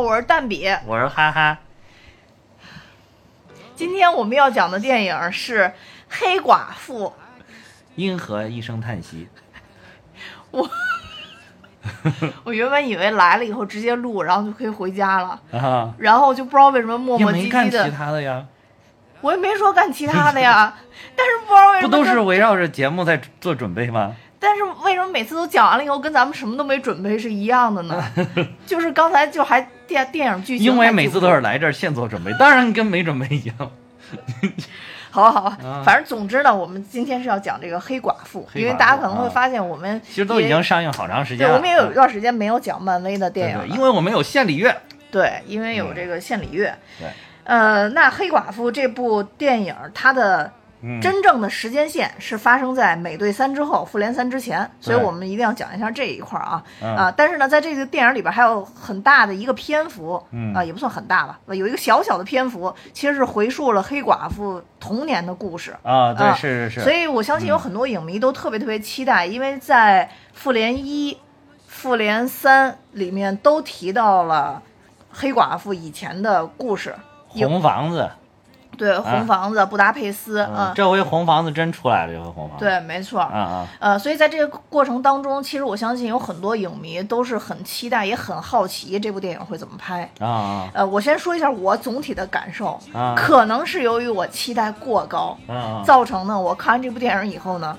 好，我是蛋比。我是哈哈，今天我们要讲的电影是《黑寡妇》。银河一声叹息。我我原本以为来了以后直接录，然后就可以回家了，啊，然后就不知道为什么磨磨唧唧也没干其的。他的呀，我也没说干其他的呀，但是不知道为什么不都是围绕着节目在做准备吗？但是为什么每次都讲完了以后，跟咱们什么都没准备是一样的呢？就是刚才就还电电影剧情，因为每次都是。来这儿现做准备，当然跟没准备一样。好 好好，啊反正总之呢，我们今天是要讲这个黑寡妇，因为大家可能会啊发现我们其实都已经上映好长时间了对，了。我们也有一啊段时间没有讲漫威的电影了，对对，因为我们有献礼乐。对，因为有这个献礼乐。对，呃，那黑寡妇这部电影它的嗯，真正的时间线是发生在美队三之后，复联三之前，所以我们一定要讲一下这一块儿啊、嗯啊！但是呢，在这个电影里边还有很大的一个篇幅，嗯啊，也不算很大吧，有一个小小的篇幅，其实是回溯了黑寡妇童年的故事。啊，对，啊是是是。所以我相信有很多影迷都特别特别期待，因为在复联一、复联三里面都提到了黑寡妇以前的故事。有红房子，对，红房子、布达佩斯，嗯嗯，这回红房子真出来了，这回红房子。对，没错。嗯嗯，呃，所以在这个过程当中，其实我相信有很多影迷都是很期待，也很好奇这部电影会怎么拍。啊啊呃，我先说一下我总体的感受，啊可能是由于我期待过高！造成呢，我看完这部电影以后呢，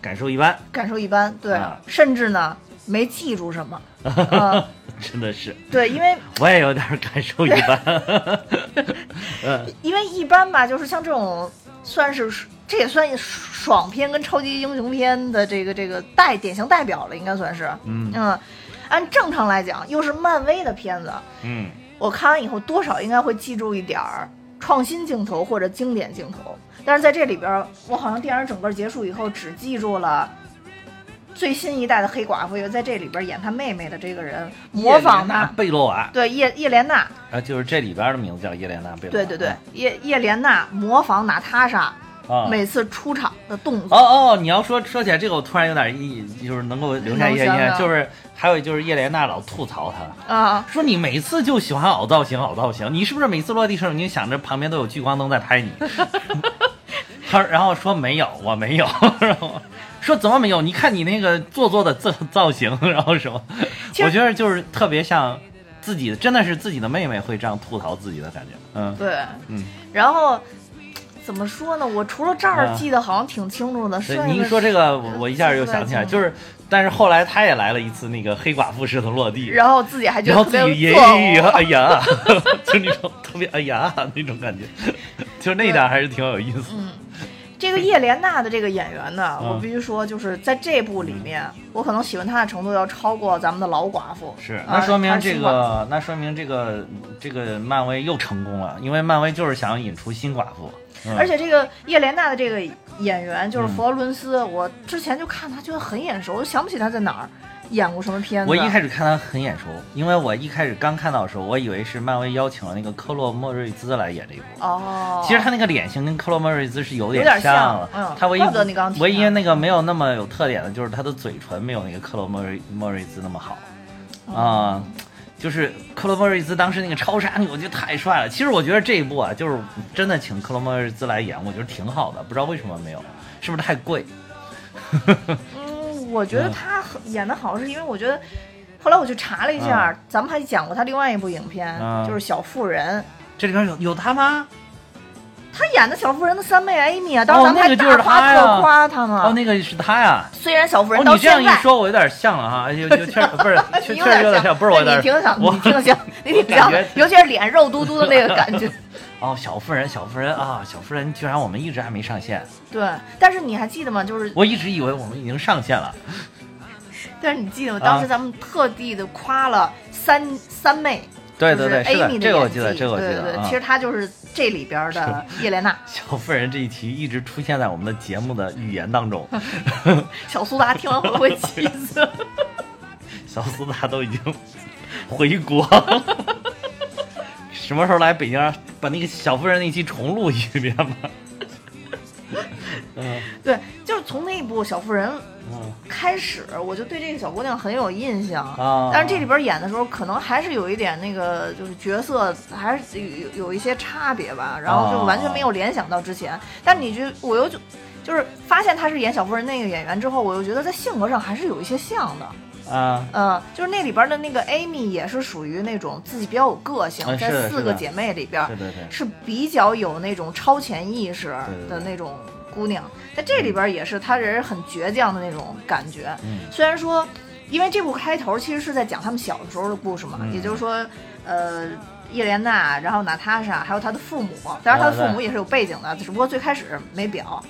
感受一般，感受一般，对，啊甚至呢没记住什么。呃，真的是，对，因为我也有点感受一般。嗯因为一般吧，就是像这种算是这也算爽片跟超级英雄片的这个这个代典型代表了，应该算是。嗯嗯，按正常来讲，又是漫威的片子，嗯我看完以后多少应该会记住一点儿创新镜头或者经典镜头。但是在这里边儿，我好像电影整个结束以后只记住了。最新一代的黑寡妇，又在这里边演她妹妹的这个人，模仿她，贝洛瓦对叶叶莲娜，啊，就是这里边的名字叫叶莲娜贝洛瓦。对对对，叶叶莲娜模仿娜塔莎啊。每次出场的动作。哦哦，你要说说起来这个，我突然有点意，就是能够留下一些印象，就是还有就是叶莲娜老吐槽他，啊，说你每次就喜欢凹造型，凹造型，你是不是每次落地时候你就想着旁边都有聚光灯在拍你？他然后说没有，我没有，然后说怎么没有？你看你那个做作的造造型，然后什么？我觉得就是特别像自己，真的是自己的妹妹会这样吐槽自己的感觉。嗯对，嗯，然后怎么说呢？我除了这儿啊记得好像挺清楚的，剩对，下的你一说这个，我我一下又想起来，就是，但是后来他也来了一次那个黑寡妇式的落地，然后自己还觉然后自己也哎呀，就那种特别哎呀那种感觉，就是那点儿还是挺有意思。嗯，这个叶莲娜的这个演员呢，嗯。我必须说，就是在这部里面，我可能喜欢她的程度要超过咱们的老寡妇。是，啊那说明这个，那说明这个这个漫威又成功了，因为漫威就是想引出新寡妇，嗯。而且这个叶莲娜的这个演员就是嗯。佛罗伦斯，我之前就看她觉得很眼熟，我想不起她在哪儿演过什么片子。我一开始看他很眼熟，因为我一开始刚看到的时候，我以为是漫威邀请了那个科洛莫瑞兹来演这一部。哦，其实他那个脸型跟科洛莫瑞兹是有有点像像了，嗯他唯一唯一那个没有那么有特点的就是他的嘴唇没有那个克洛莫瑞莫瑞兹那么好哦啊、就是克洛莫瑞兹当时那个超杀女，我觉得太帅了。其实我觉得这一部啊，就是真的请克洛莫瑞兹来演，我觉得挺好的。不知道为什么没有，是不是太贵？嗯，我觉得他演的好，是因为我觉得，后来我去查了一下，咱们还讲过他另外一部影片，嗯就是《小妇人》，这里边有有他吗？他演的小妇人的三妹艾米啊，当时哦咱们还大夸特夸他嘛。哦，那个是他呀。虽然小妇人你这样，一说，我有点像了哈，有有确实不是，确你有点像，不是我有点对你挺像，你挺像，你挺像尤其是脸肉嘟嘟的那个感觉。哦，小妇人，小妇人啊，小妇人，居然我们一直还没上线，对，但是你还记得吗？就是，我一直以为我们已经上线了。但是你记得吗？啊当时咱们特地的夸了三三妹，对对对，就是是的 Amy，的这个我记得，这个我记对对对，得啊其。实她就是这里边的叶莲娜，小妇人这一题一直出现在我们的节目的语言当中，小苏打听完会不会气死？小苏打都已经回国了。什么时候来北京，把那个小妇人那期重录一遍吧？嗯 对，就是从那部《小妇人》嗯开始，我就对这个小姑娘很有印象。啊，但是这里边演的时候，可能还是有一点那个，就是角色还是有有有一些差别吧，然后就完全没有联想到之前。但你就我又就就是发现她是演小妇人那个演员之后，我又觉得在性格上还是有一些像的。啊，嗯，就是那里边的那个 Amy 也是属于那种自己比较有个性，在四个姐妹里边是比较有那种超前意识的那种姑娘，在这里边也是她人很倔强的那种感觉。嗯虽然说，因为这部开头其实是在讲他们小的时候的故事嘛，嗯也就是说，呃。叶莲娜，然后娜塔莎，还有她的父母，当然她的父母也是有背景的，只不过最开始没表。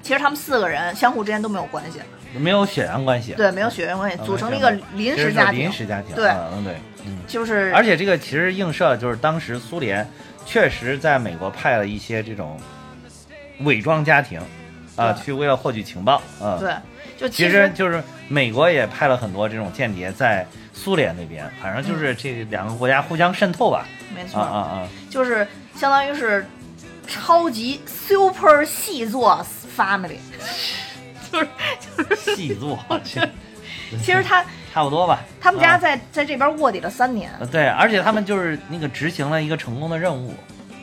其实他们四个人相互之间都没有关系，没有血缘关系，对，没有血缘关系，嗯组成了一个临时家庭临。时家庭，对嗯嗯对，嗯。就是而且这个其实映射就是当时苏联确实在美国派了一些这种伪装家庭，啊、去为了获取情报，嗯，，对，就其实实就是美国也派了很多这种间谍在苏联那边，反正就是这两个国家互相渗透吧，没错，啊啊就是相当于是超级 super 细作 family，就是就是，细作，其实他差不多吧。他们家啊在在这边卧底了三年，呃对，而且他们就是那个执行了一个成功的任务，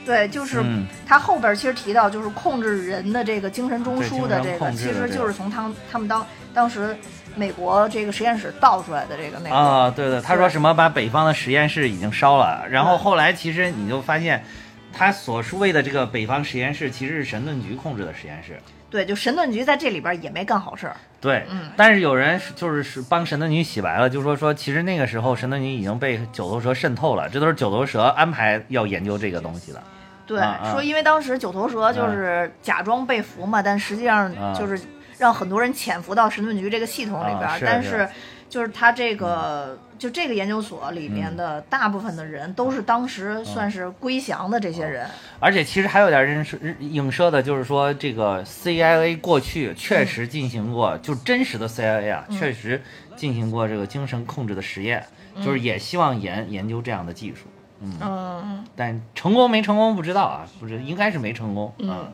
对，就是嗯他后边其实提到就是控制人的这个精神中枢的这个，其实就是从他们他们当当时美国这个实验室盗出来的这个那个。啊，对对，他说什么把北方的实验室已经烧了，然后后来其实你就发现，他所谓的这个北方实验室其实是神盾局控制的实验室。对，就神盾局在这里边也没干好事儿。对，嗯。但是有人就是是帮神盾局洗白了，就说说其实那个时候神盾局已经被九头蛇渗透了，这都是九头蛇安排要研究这个东西的。对，说因为当时九头蛇就是假装被俘嘛，但实际上啊就是让很多人潜伏到神盾局这个系统里边，但是就是他这个、就这个研究所里面的大部分的人都是当时算是归降的这些人。而且其实还有点认识影射的，就是说这个 CIA 过去确实进行过，就真实的 CIA 啊，嗯。确实进行过这个精神控制的实验，就是也希望研研究这样的技术。嗯，嗯，但成功没成功不知道啊，不是应该是没成功。嗯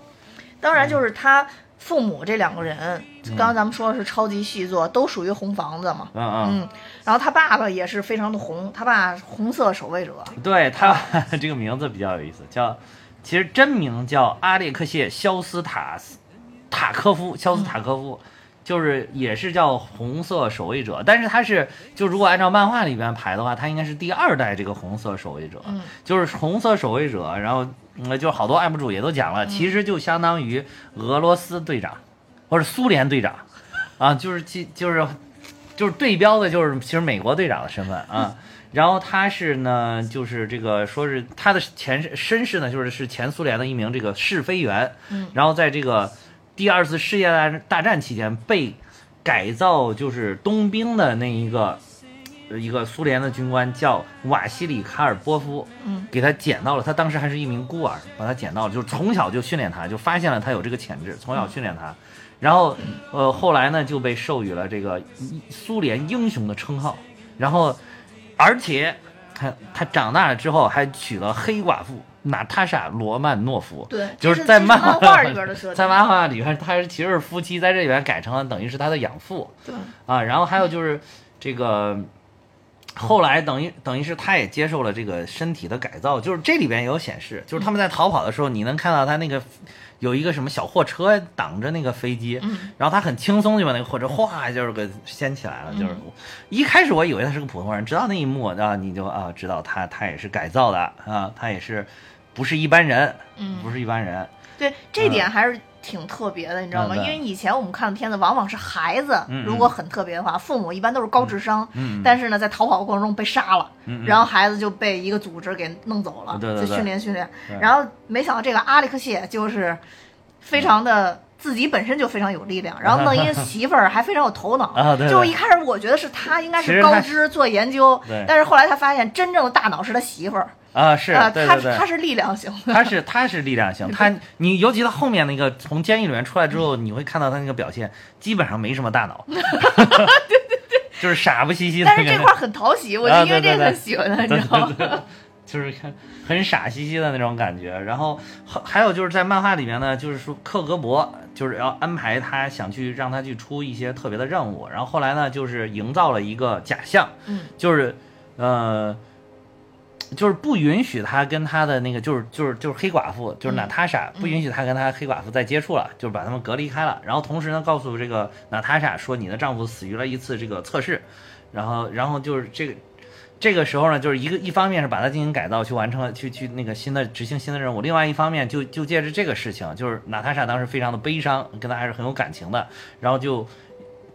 当然就是他父母这两个人，刚刚咱们说的是超级续作，都属于红房子嘛。嗯嗯，嗯，然后他爸爸也是非常的红，他爸红色守卫者。对他这个名字比较有意思，叫其实真名叫阿列克谢·肖斯塔斯塔科夫，肖斯塔科夫。就是也是叫红色守卫者，但是他是就如果按照漫画里边排的话，他应该是第二代这个红色守卫者，嗯就是红色守卫者，然后嗯，就好多 UP 主也都讲了，其实就相当于俄罗斯队长或者苏联队长啊，就是其就是就是对标的就是其实美国队长的身份啊。然后他是呢，就是这个说是他的前世身世呢，就是是前苏联的一名这个试飞员，嗯然后在这个第二次世界大大战期间被改造就是冬兵的那一个呃一个苏联的军官叫瓦西里卡尔波夫，嗯，给他捡到了，他当时还是一名孤儿，把他捡到了，就是从小就训练他，就发现了他有这个潜质，从小训练他，然后呃后来呢就被授予了这个苏联英雄的称号，然后而且他他长大了之后还娶了黑寡妇娜塔莎罗曼诺夫，对，就是在漫画里边的设定。在漫画里边，他是其实是夫妻，在这里边改成了等于是他的养父对，啊。然后还有就是这个，后来等于等于是他也接受了这个身体的改造，就是这里边也有显示，就是他们在逃跑的时候，你能看到他那个有一个什么小货车挡着那个飞机，嗯。然后他很轻松就把那个货车哗就是给掀起来了，就是嗯。一开始我以为他是个普通人，直到那一幕啊，你就啊知道他他也是改造的啊，他也是不是一般人，嗯。不是一般人。对，这点还是挺特别的，你知道吗？嗯因为以前我们看的片子往往是孩子如果很特别的话，父母一般都是高智商，但是呢，在逃跑过程中被杀了，然后孩子就被一个组织给弄走了，就训练训练对。然后没想到这个阿里克谢就是非常的。自己本身就非常有力量，然后弄一个媳妇儿还非常有头脑。啊对对就一开始我觉得是他应该是高知做研究对，但是后来他发现真正的大脑是他媳妇儿啊，是啊，他对对对，他是力量型的。他是他是力量型，他你尤其他后面那个从监狱里面出来之后，你会看到他那个表现，基本上没什么大脑，对对对，就是傻不兮兮的但那个。是这块儿很讨喜，我就啊因为这个喜欢他，你知道吗？就是看很傻兮兮的那种感觉。然后还还有就是在漫画里面呢，就是说克格勃就是要安排他想去让他去出一些特别的任务，然后后来呢就是营造了一个假象，嗯，就是呃。就是不允许他跟他的那个，就是就是就是黑寡妇，就是娜塔莎，不允许他跟他黑寡妇再接触了，就是把他们隔离开了。然后同时呢，告诉这个娜塔莎说，你的丈夫死于了一次这个测试。然后然后就是这个这个时候呢，就是一个一方面是把他进行改造，去完成了去去那个新的执行新的任务。另外一方面就就借着这个事情，就是娜塔莎当时非常的悲伤，跟他还是很有感情的，然后就。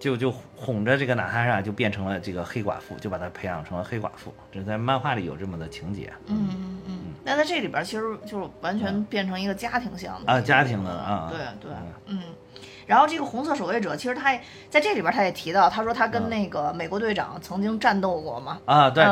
就就哄着这个娜塔莎就变成了这个黑寡妇，就把她培养成了黑寡妇。这在漫画里有这么的情节。嗯嗯嗯。那在这里边其实就是完全变成一个家庭向的啊，家庭的啊。对对，嗯。然后这个红色守卫者，其实他在这里边他也提到，他说他跟那个美国队长曾经战斗过嘛。啊，对。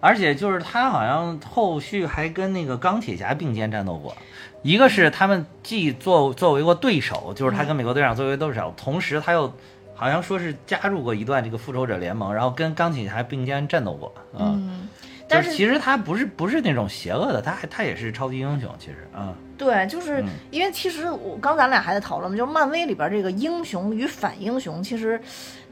而且就是他好像后续还跟那个钢铁侠并肩战斗过，一个是他们既作作为过对手，就是他跟美国队长作为对手，同时他又。好像说是加入过一段这个复仇者联盟，然后跟钢铁侠并肩战斗过嗯，但是其实他不是不是那种邪恶的，他还他也是超级英雄，其实啊。对，就是因为其实我刚咱俩还在讨论嘛，就是漫威里边这个英雄与反英雄其实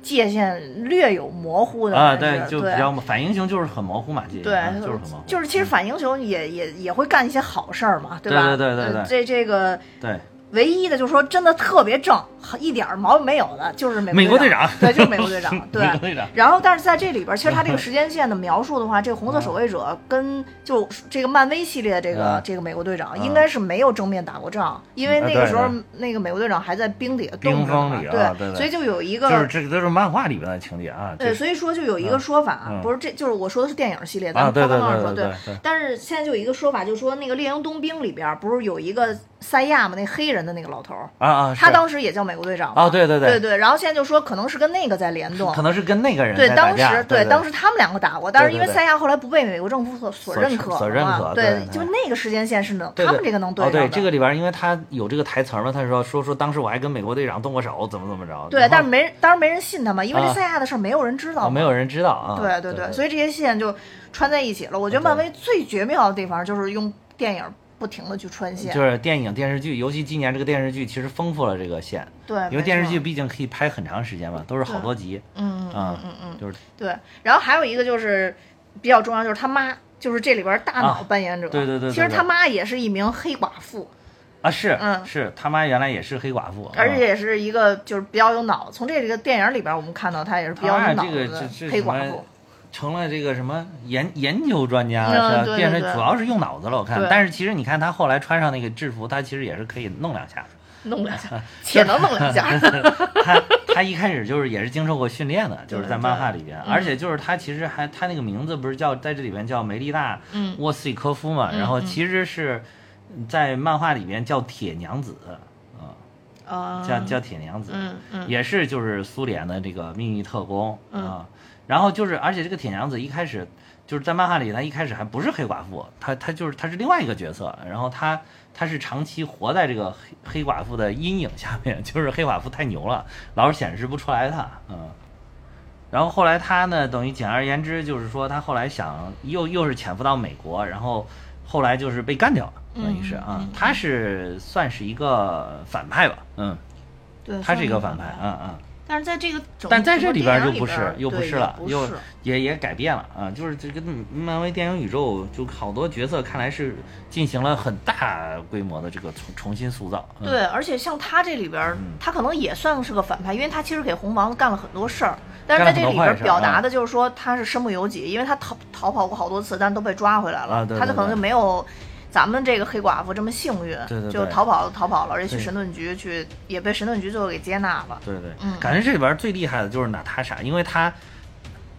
界限略有模糊的啊，对，就比较反英雄就是很模糊嘛，对，就是很模糊。就是其实反英雄也也也会干一些好事儿嘛，对吧？对对对对，这这个对。唯一的就是说，真的特别正，一点毛病没有的，就是美国队长。对，就是美国队长。对。队长。然后，但是在这里边，其实他这个时间线的描述的话，这个红色守卫者跟就这个漫威系列这个这个美国队长，应该是没有正面打过仗，因为那个时候那个美国队长还在冰底下冻着。呢对对。所以就有一个。就是这个都是漫画里边的情节啊。对，所以说就有一个说法，不是这就是我说的是电影系列，咱们刚刚说对。但是现在就有一个说法，就是说那个猎鹰冬兵里边不是有一个。赛亚嘛，那黑人的那个老头儿啊啊，他当时也叫美国队长啊，对对对。对对然后现在就说可能是跟那个在联动，可能是跟那个人对当时对当时他们两个打过，但是因为三亚后来不被美国政府所所认可，所认可，对，就那个时间线是能他们这个能对对这个里边，因为他有这个台词嘛，他说说说当时我还跟美国队长动过手，怎么怎么着，对，但是没人当时没人信他嘛，因为这三亚的事儿没有人知道，没有人知道啊，对对对，所以这些线就穿在一起了。我觉得漫威最绝妙的地方就是用电影。不停的去穿线，就是电影电视剧，尤其今年这个电视剧其实丰富了这个线。对，因为电视剧毕竟可以拍很长时间嘛，都是好多集。嗯嗯嗯嗯，就是对。然后还有一个就是比较重要，就是他妈，就是这里边大脑扮演者。对对对。其实他妈也是一名黑寡妇。啊，是，嗯，是他妈原来也是黑寡妇，而且也是一个就是比较有脑。从这个电影里边我们看到她也是比较有脑子的黑寡妇。成了这个什么研研究专家是吧？变成主要是用脑子了，我看。但是其实你看他后来穿上那个制服，他其实也是可以弄两下，弄两下，且能弄两下。他他一开始就是也是经受过训练的，就是在漫画里边，而且就是他其实还他那个名字不是叫在这里边叫梅丽娜沃斯里科夫嘛，然后其实是在漫画里边叫铁娘子啊，叫叫铁娘子，嗯嗯，也是就是苏联的这个秘密特工啊。然后就是，而且这个铁娘子一开始就是在漫画里，她一开始还不是黑寡妇，她她就是她是另外一个角色。然后她她是长期活在这个黑黑寡妇的阴影下面，就是黑寡妇太牛了，老是显示不出来她。嗯。然后后来她呢，等于简而言之就是说，她后来想又又是潜伏到美国，然后后来就是被干掉了，等于是啊，她是算是一个反派吧，嗯，对，她是一个反派，嗯嗯。但是在这个，但在这里边就不是，又不是了，又也也改变了啊！就是这个漫威电影宇宙，就好多角色看来是进行了很大规模的这个重重新塑造。对，而且像他这里边，他可能也算是个反派，因为他其实给红房子干了很多事儿。但是在这里边表达的就是说他是身不由己，因为他逃逃跑过好多次，但都被抓回来了。他就可能就没有。咱们这个黑寡妇这么幸运，就逃跑逃跑了，而且去神盾局去，也被神盾局最后给接纳了。对对，嗯，感觉这里边最厉害的就是娜塔莎，因为她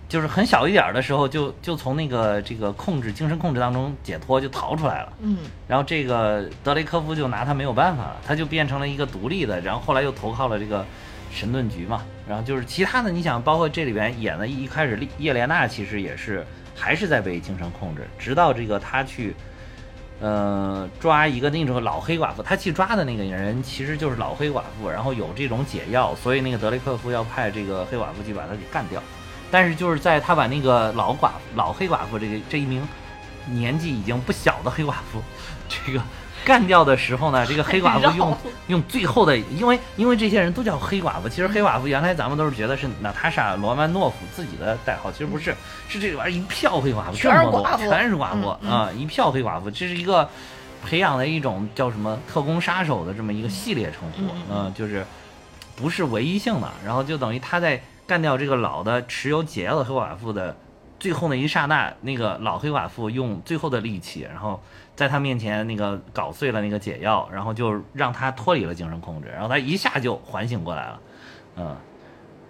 就是很小一点的时候就就从那个这个控制精神控制当中解脱，就逃出来了。嗯，然后这个德雷科夫就拿她没有办法了，他就变成了一个独立的，然后后来又投靠了这个神盾局嘛。然后就是其他的，你想，包括这里边演的一开始叶莲娜其实也是还是在被精神控制，直到这个她去。呃，抓一个那种老黑寡妇，他去抓的那个人其实就是老黑寡妇，然后有这种解药，所以那个德雷克夫要派这个黑寡妇去把他给干掉。但是就是在他把那个老寡老黑寡妇这个这一名年纪已经不小的黑寡妇，这个干掉的时候呢，这个黑寡妇 用用最后的，因为因为这些人都叫黑寡妇，其实黑寡妇原来咱们都是觉得是娜塔莎罗曼诺夫自己的代号，其实不是，是这个玩意儿一票黑寡妇，全是这么多寡妇。全是寡妇啊，一票黑寡妇，这是一个培养的一种叫什么特工杀手的这么一个系列称呼，嗯，就是不是唯一性的，然后就等于他在干掉这个老的持有解药的黑寡妇的最后那一刹那，那个老黑寡妇用最后的力气，然后在他面前那个搞碎了那个解药，然后就让他脱离了精神控制，然后他一下就缓醒过来了，嗯。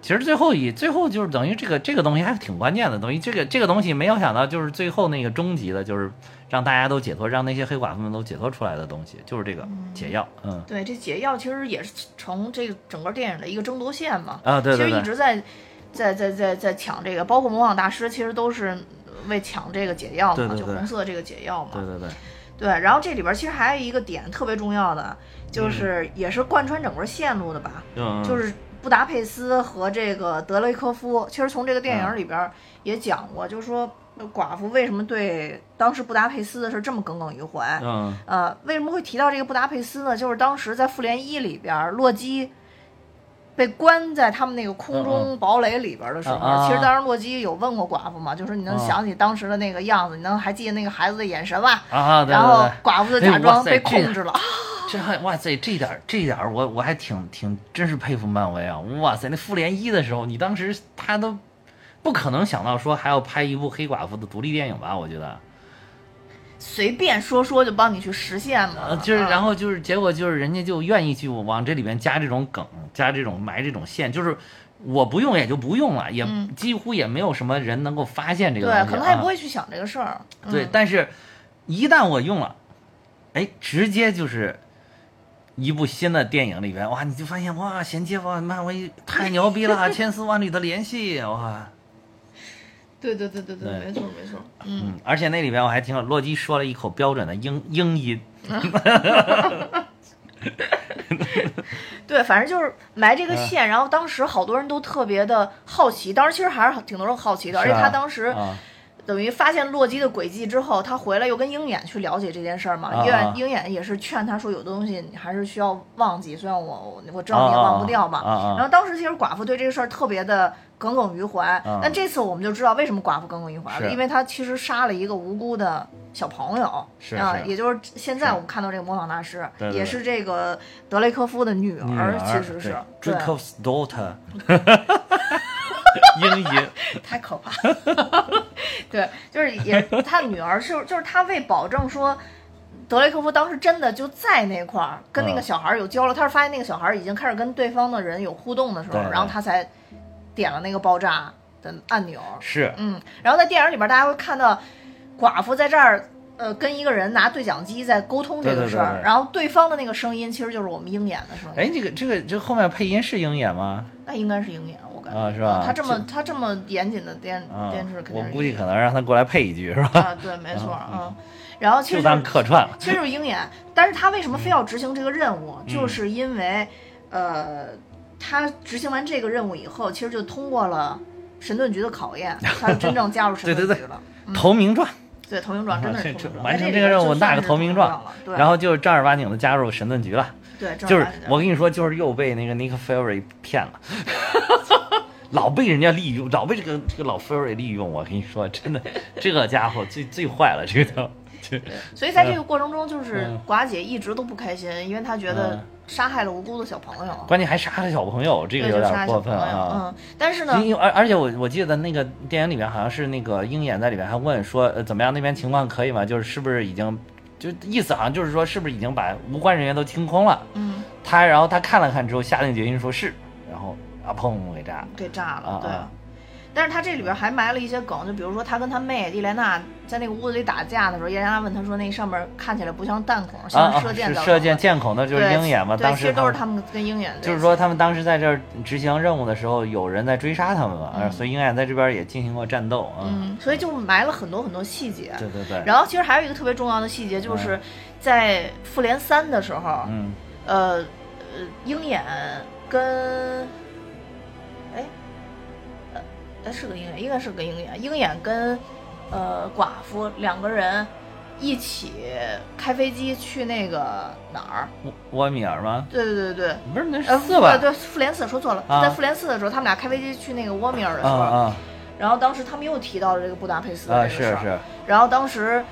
其实最后以最后就是等于这个这个东西还挺关键的，东西这个这个东西没有想到就是最后那个终极的，就是让大家都解脱，让那些黑寡妇们都解脱出来的东西，就是这个解药，嗯对，这解药其实也是成这个整个电影的一个争夺线嘛。啊对对对其实一直在在在在在抢这个，包括模仿大师其实都是为抢这个解药嘛，对对对就红色这个解药嘛。对对对，对，然后这里边其实还有一个点特别重要的，就是嗯也是贯穿整个线路的吧，嗯就是布达佩斯和这个德雷科夫。其实从这个电嗯影里边也讲过，就是说呃寡妇为什么对当时布达佩斯的事这么耿耿于怀。嗯呃，为什么会提到这个布达佩斯呢？就是当时在复联一里边，洛基被关在他们那个空嗯中堡垒里边的时候，其实当时洛基有问过寡妇嘛，就说你能啊想起当时的那个样子，你能还记得那个孩子的眼神吧？啊，对然后。寡妇就假装被控制了。这还哇塞，这点儿这点儿我我还挺挺真是佩服漫威啊！哇塞，那复联一的时候，你当时他都不可能想到说还要拍一部黑寡妇的独立电影吧？我觉得，随便说说就帮你去实现嘛。呃，就是嗯然后就是结果就是人家就愿意去往这里面加这种梗，加这种埋这种线，就是我不用也就不用了，也嗯几乎也没有什么人能够发现这个东对，西可能他也啊不会去想这个事儿。嗯对，但是，一旦我用了，哎，直接就是一部新的电影里边，哇，你就发现哇，衔接哇，漫威太牛逼了，千丝万缕的联系，哇，对对对对对，没错没错。嗯，嗯，而且那里边我还听了洛基说了一口标准的英 英音，对，反正就是埋这个嗯线，然后当时好多人都特别的好奇，当时其实还是挺多人好奇的，而且他当时啊，等于发现洛基的轨迹之后，他回来又跟鹰眼去了解这件事儿嘛。啊鹰眼啊鹰眼也是劝他说，有的东西你还是需要忘记，虽然我我我知道你也忘不掉嘛。然后当时其实寡妇对这个事儿特别的耿耿于怀，啊。但这次我们就知道为什么寡妇耿耿于怀了，因为他其实杀了一个无辜的小朋友，是啊，也就是现在我们看到这个模仿大师，也是这个德雷科夫的女儿，其实是。对。Dracov's daughter，英 音，太可怕了。对，就是也他女儿是就是他为保证说。德雷科夫当时真的就在那块儿跟那个嗯小孩儿有交流，他是发现那个小孩儿已经开始跟对方的人有互动的时候，然后他才点了那个爆炸的按钮。是嗯，然后在电影里边，大家会看到寡妇在这儿，呃，跟一个人拿对讲机在沟通这个事儿，然后对方的那个声音其实就是我们鹰眼的声音。哎，这个这个这后面配音是鹰眼吗？那应该是鹰眼，我感觉啊是吧他这么他这么严谨的电啊电视，肯定我估计可能让他过来配一句是吧？啊，对，没错，嗯。然后其实就实当客串了。其实就是鹰眼，但是他为什么非要执行这个任务？嗯就是因为，呃，他执行完这个任务以后，其实就通过了神盾局的考验，他真正加入神对对对盾局了。投名状，对，投名状真的是完成这个任务，里边就那个投名名状，对，然后就正儿八经的加入神盾局了。对，就是我跟你说，就是又被那个 Nick Fury 骗了，老被人家利用，老被这个这个老 furry 利用。我跟你说，真的，这个家伙最最坏了，这个都。就所以在这个过程中，就是嗯寡姐一直都不开心，因为她觉得嗯杀害了无辜的小朋友，关键还杀了小朋友，这个，有点过分。啊。嗯，但是呢，而而且我我记得那个电影里面好像是那个鹰眼在里面还问说，呃，怎么样那边情况可以吗？就是是不是已经，就意思好像就是说是不是已经把无关人员都清空了？嗯，他然后他看了看之后下定决心说是，啊砰给炸了。给炸了，对。但是他这里边还埋了一些梗，就比如说他跟他妹伊莲娜在那个屋子里打架的时候，伊莲娜问他说：“那上面看起来不像弹孔，啊像啊，射箭的。是射箭箭孔的就是鹰眼嘛？对，当时其实都是他他们跟鹰眼。就是说他们当时在这儿执行任务的时候，有人在追杀他们嘛，嗯所以鹰眼在这边也进行过战斗啊。嗯，所以就埋了很多很多细节。对对对，然后其实还有一个特别重要的细节，就是在复联三的时候，嗯呃呃，鹰眼跟哎是个鹰眼，应该是个鹰眼，鹰眼跟呃寡妇两个人一起开飞机去那个哪儿？沃沃米尔吗？对对对对，不是，那呃，是四吧？对，复联四说错了，啊在复联四的时候，他们俩开飞机去那个沃米尔的时候，啊啊然后当时他们又提到了这个布达佩斯的啊！这个事儿，是是然后当时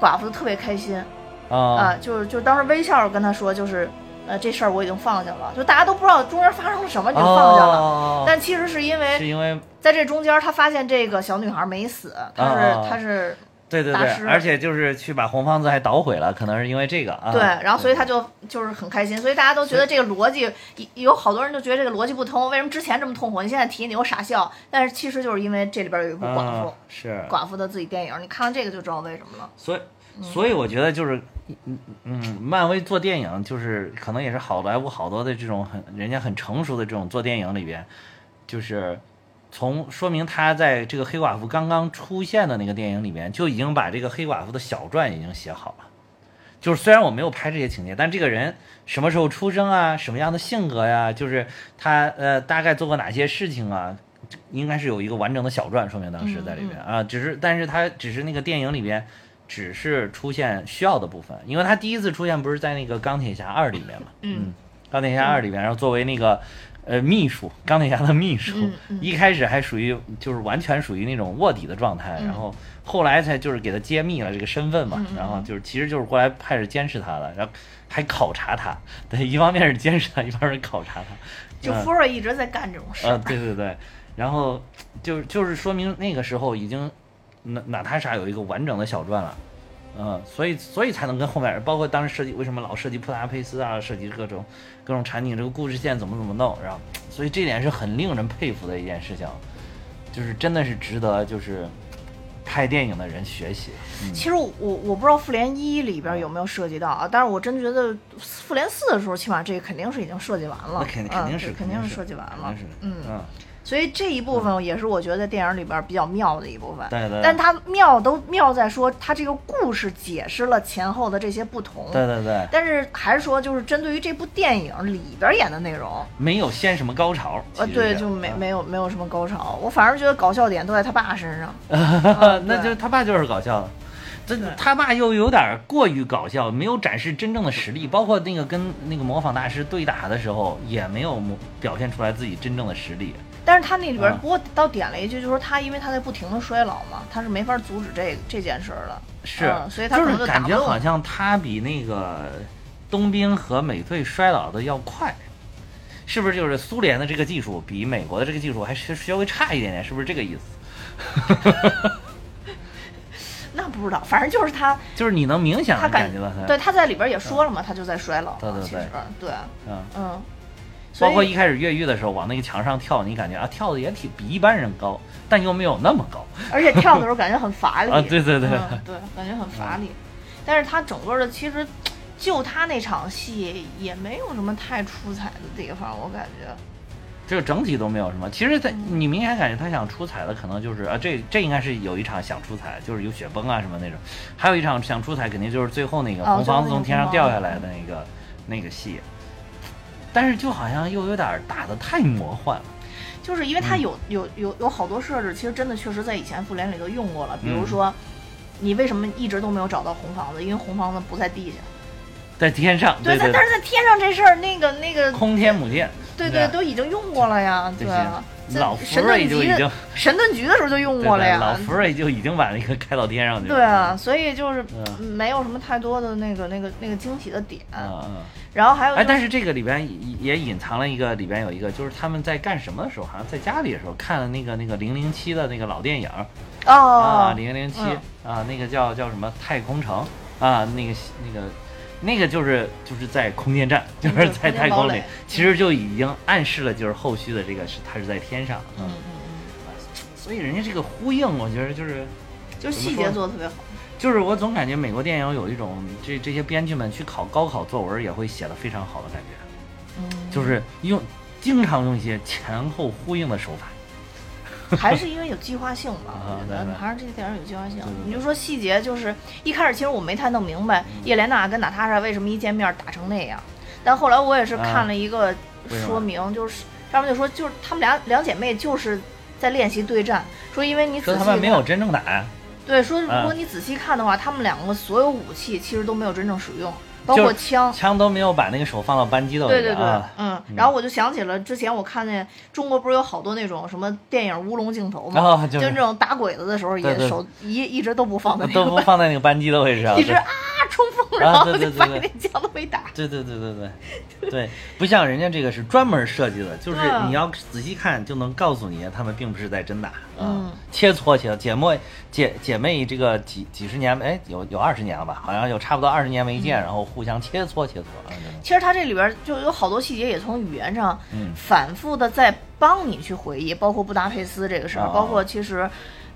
寡妇特别开心啊、啊就是就当时微笑着跟他说，就是呃这事儿我已经放下了，就大家都不知道中间发生了什么就放下了。哦但其实是因为是为因为在这中间，他发现这个小女孩没死，她是、啊她是对对对，而且就是去把红房子还捣毁了，可能是因为这个啊。对，然后所以他就就是很开心，所以大家都觉得这个逻辑有好多人就觉得这个逻辑不通，为什么之前这么痛苦，你现在提你又傻笑？但是其实就是因为这里边有一部寡妇，啊是寡妇的自己电影，你看完这个就知道为什么了。所以，所以我觉得就是，嗯嗯，漫威做电影就是可能也是好莱坞好多的这种很人家很成熟的这种做电影里边，就是从说明他在这个黑寡妇刚刚出现的那个电影里边就已经把这个黑寡妇的小传已经写好了。就是虽然我没有拍这些情节，但这个人什么时候出生啊，什么样的性格呀，就是他呃大概做过哪些事情啊，应该是有一个完整的小传，说明当时在里边啊，只是但是他只是那个电影里边只是出现需要的部分，因为他第一次出现不是在那个钢铁侠二里面嘛，嗯。钢铁侠二里面，然后作为那个呃秘书，钢铁侠的秘书，一开始还属于就是完全属于那种卧底的状态，嗯。然后后来才就是给他揭秘了这个身份嘛，然后就是其实就是过来派着监视他的，然后还考察他，对，一方面是监视他，一方面是考察他，嗯就福瑞一直在干这种事儿。啊，对对对，然后就就是说明那个时候已经娜娜塔莎有一个完整的小传了，嗯，所以所以才能跟后面包括当时设计为什么老设计布达佩斯啊，设计各种各种场景，这个故事线怎么怎么弄，然后所以这点是很令人佩服的一件事情，就是真的是值得就是拍电影的人学习，嗯。其实我我不知道复联一里边有没有涉及到啊，但是我真觉得复联四的时候，起码这个肯定是已经设计完了，那肯肯定是嗯肯定是设计完了嗯，所以这一部分也是我觉得电影里边比较妙的一部分。对对但它妙都妙在说它这个故事解释了前后的这些不同。对对对，但是还是说，就是针对于这部电影里边演的内容，没有掀什么高潮，呃，对，就没嗯没有没有什么高潮。我反而觉得搞笑点都在他爸身上。那就他爸就是搞笑的。这他爸又有点过于搞笑，没有展示真正的实力，包括那个跟那个模仿大师对打的时候，也没有模表现出来自己真正的实力。但是他那里边啊不过倒点了一句，就是说他因为他在不停的衰老嘛，他是没法阻止这这件事儿的。是，嗯所以他可能就是感觉好像他比那个冬兵和美队衰老的要快，是不是？就是苏联的这个技术比美国的这个技术还是稍微差一点点，是不是这个意思？那不知道，反正就是他，就是你能明显的他感感觉到他，对他在里边也说了嘛，他就在衰老。对对对其实对，嗯。嗯，包括一开始越狱的时候往那个墙上跳，你感觉啊跳的也挺比一般人高，但又没有那么高。而且跳的时候感觉很乏力 啊对对对嗯对，感觉很乏力。但是他整个的其实就他那场戏也没有什么太出彩的地方，我感觉。这个整体都没有什么。其实他，嗯你明显感觉他想出彩的可能就是啊，这这应该是有一场想出彩，就是有雪崩啊什么那种，还有一场想出彩，肯定就是最后那个哦红房子从天上掉下来的那个那个戏。但是就好像又有点打的太魔幻了，就是因为它嗯有、有有有好多设置，其实真的确实在以前复联里都用过了。比如嗯说，你为什么一直都没有找到红房子？因为红房子不在地下。在天上，对在对，但是在天上这事儿，那个那个，空天母舰，对对对，都已经用过了呀。这对老福瑞就已经神盾局的时候就用过了呀。老福瑞就已经把那个开到天上去了。对啊，所以就是嗯没有什么太多的那个那个那个惊喜的点。嗯嗯。然后还有、哎，但是这个里边也也隐藏了一个，里边有一个，就是他们在干什么的时候，好像在家里的时候看了那个那个零零七的那个老电影哦啊，零零七嗯啊，那个叫叫什么太空城啊，那个那个那个就是就是在空间站，就是在太空里，其实就已经暗示了，就是后续的这个是它是在天上，嗯嗯，嗯所以人家这个呼应，我觉得就是嗯，就细节做的特别好。就是我总感觉美国电影有一种这这些编剧们去考高考作文也会写的非常好的感觉。嗯，就是用经常用一些前后呼应的手法。还是因为有计划性吧，啊我觉得还是这个电影有计划性。你就说细节，就是一开始其实我没太弄明白嗯。叶莲娜跟娜塔莎为什么一见面打成那样，但后来我也是啊看了一个说明，就是上面就说就是她们俩两姐妹就是在练习对战，说因为你仔细说他们没有真正打，对，说如啊。果你仔细看的话，他们两个所有武器其实都没有真正使用，包括枪。枪都没有把那个手放到扳机的位置对对对，啊。嗯，然后我就想起了之前我看见中国不是有好多那种什么电影乌龙镜头吗？哦就是。那种打鬼子的时候也手一一直都不放在那都不，放在那个 扳机的位置上。一直啊冲锋，然后对对就把那枪都没打。对对对对对。对，不像人家这个是专门设计的，就是嗯。你要仔细看就能告诉你，他们并不是在真打，嗯，切磋切磋姐妹姐姐妹这个几几十年，哎，有有二十年了吧，好像有差不多二十年没嗯。见，然后互相切磋切磋其实他这里边就有好多细节，也从语言上嗯。反复的在帮你去回忆，包括布达佩斯这个事儿，哦。包括其实，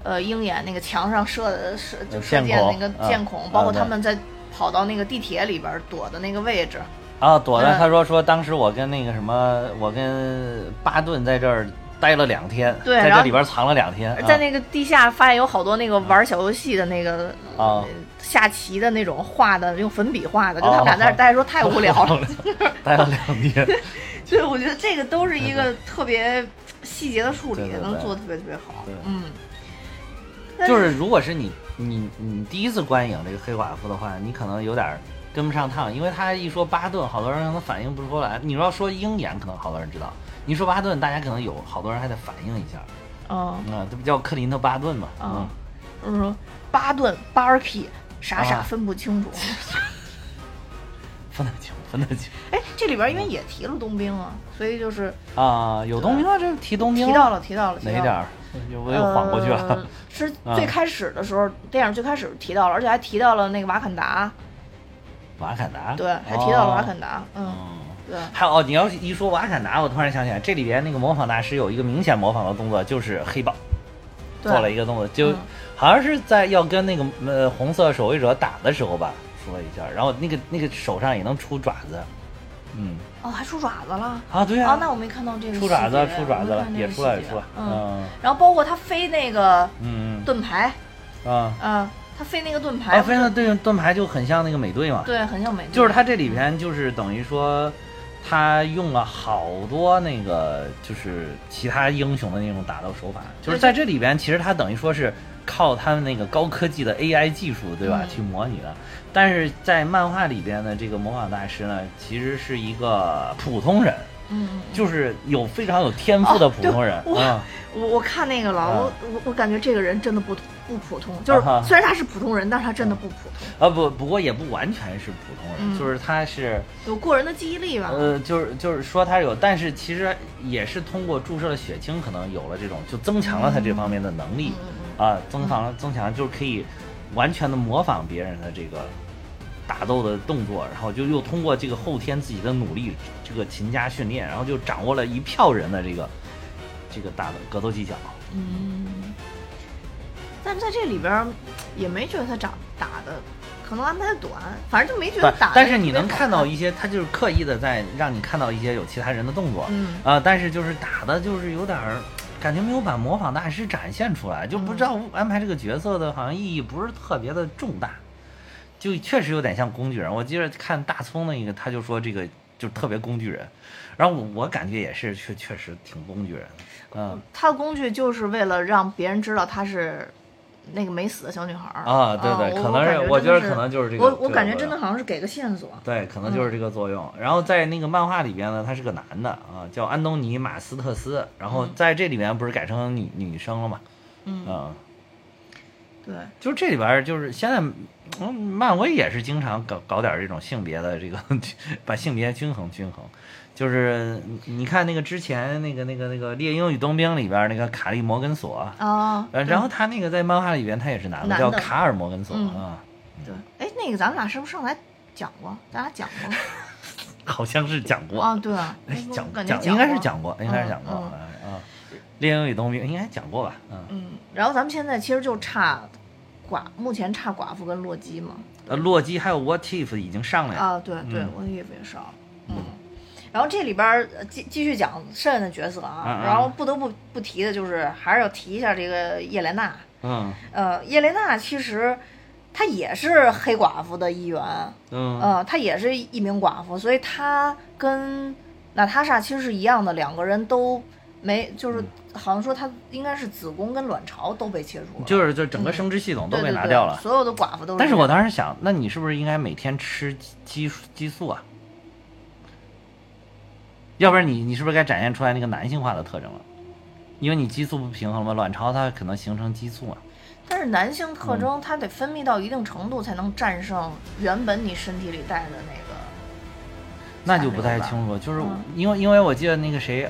呃，鹰眼那个墙上射的射就射箭那个啊箭孔，啊包括他们在跑到那个地铁里边躲的那个位置，啊，躲的嗯他说说当时我跟那个什么，我跟巴顿在这儿待了两天，对在这里边藏了两天，啊在那个地下发现有好多那个玩小游戏的那个。啊下棋的那种画的，用粉笔画的，就哦他们俩在那待着 说太无聊了。待了两天，所以我觉得这个都是一个 特别细节的处理，能做的特别特别好对。嗯，就是如果是你你你第一次观影这个黑寡妇的话，你可能有点跟不上趟，因为他一说巴顿，好多人可能反应不出来。你要说鹰眼，可能好多人知道；你说巴顿，大家可能有好多人还得反应一下。嗯啊，这不叫克林特巴顿嘛？嗯嗯，就是说巴顿 Barky 傻傻啊分不清楚。分得清，分得清哎，这里边因为也提了冬兵啊，所以就是啊！有冬兵啊，这提冬兵提到了，提到了，提到了哪一点儿？又我又晃过去了呃。是啊最开始的时候，电影最开始提到了，而且还提到了那个瓦坎达，瓦坎达，对，还提到了瓦哦坎达，嗯，还有哦，你要一说瓦坎达，我突然想起来，这里边那个模仿大师有一个明显模仿的动作，就是黑豹做了一个动作，就嗯。好像是在要跟那个呃红色守卫者打的时候吧，说了一下，然后那个那个手上也能出爪子，嗯。哦，还出爪子了。啊，对啊，哦，那我没看到这个出爪子出爪子了，也出来也出来，嗯，嗯。然后包括他飞那个嗯盾牌，嗯啊，嗯，他飞那个盾牌，啊，飞那盾盾牌就很像那个美队嘛，对，很像美队，就是他这里边就是等于说，他用了好多那个就是其他英雄的那种打斗手法，就是在这里边其实他等于说是靠他们那个高科技的 AI 技术，对吧，嗯去模拟的。但是在漫画里边的这个模仿大师呢，其实是一个普通人，嗯，就是有非常有天赋的普通人哇啊。我我看那个了，啊。我我我感觉这个人真的不不普通，就是虽然他是普通人，但是他真的不普通，啊不，不过也不完全是普通人，嗯。就是他是有过人的记忆力吧？呃，就是就是说他有，但是其实也是通过注射了血清，可能有了这种，就增强了他这方面的能力、嗯啊，增强增强就是可以完全的模仿别人的这个打斗的动作，然后就又通过这个后天自己的努力，这个勤加训练，然后就掌握了一票人的这个这个打的格斗技巧。嗯，但是在这里边也没觉得他长打的，可能安排的短，反正就没觉得但打得但是你能看到一些，他就是刻意的在让你看到一些有其他人的动作，嗯。啊，但是就是打的就是有点儿，感觉没有把模仿大师展现出来，就不知道安排这个角色的好像意义不是特别的重大，就确实有点像工具人。我记得看大葱那个，他就说这个就特别工具人，然后我我感觉也是确确实挺工具人的，嗯他的工具就是为了让别人知道他是那个没死的小女孩儿啊对对我可能是我我觉得可能就是这个我我感觉真的好像是给个线索，对，可能就是这个作用。然后在那个漫画里边呢，他是个男的啊，叫安东尼马斯特斯。然后在这里面不是改成女女生了嘛？嗯，啊，对，就是这里边就是现在，嗯，漫威也是经常搞搞点儿这种性别的这个，把性别均衡均衡。就是你你看那个之前那个那个那个《猎鹰与冬兵》里边儿那个卡利摩根索，啊，呃，然后他那个在漫画里边他也是男的，叫卡尔摩根索嗯啊，对，哎，那个咱们俩是不是上来讲过？咱俩讲过 好像是讲过。啊？对啊，哎，讲讲应该是讲过，应该是讲过嗯啊啊。猎鹰与冬兵应该讲过吧？嗯，嗯，然后咱们现在其实就差寡，目前差寡妇跟洛基嘛。呃，洛基还有 What If 已经上来了。啊，对对，嗯我也也上了。嗯，然后这里边继继续讲剩下的角色啊，嗯嗯然后不得不不提的就是还是要提一下这个叶莲娜。嗯呃，叶莲娜其实她也是黑寡妇的一员，嗯呃，她也是一名寡妇，所以她跟娜塔莎其实是一样的，两个人都没，就是嗯好像说她应该是子宫跟卵巢都被切除了，就是就整个生殖系统都被拿掉了。所有的寡妇都是。但是我当时想，那你是不是应该每天吃激激素啊？要不然你你是不是该展现出来那个男性化的特征了？因为你激素不平衡了嘛，卵巢它可能形成激素啊。但是男性特嗯征它得分泌到一定程度才能战胜原本你身体里带的那个。那就不太清楚，就是嗯因为因为我记得那个谁，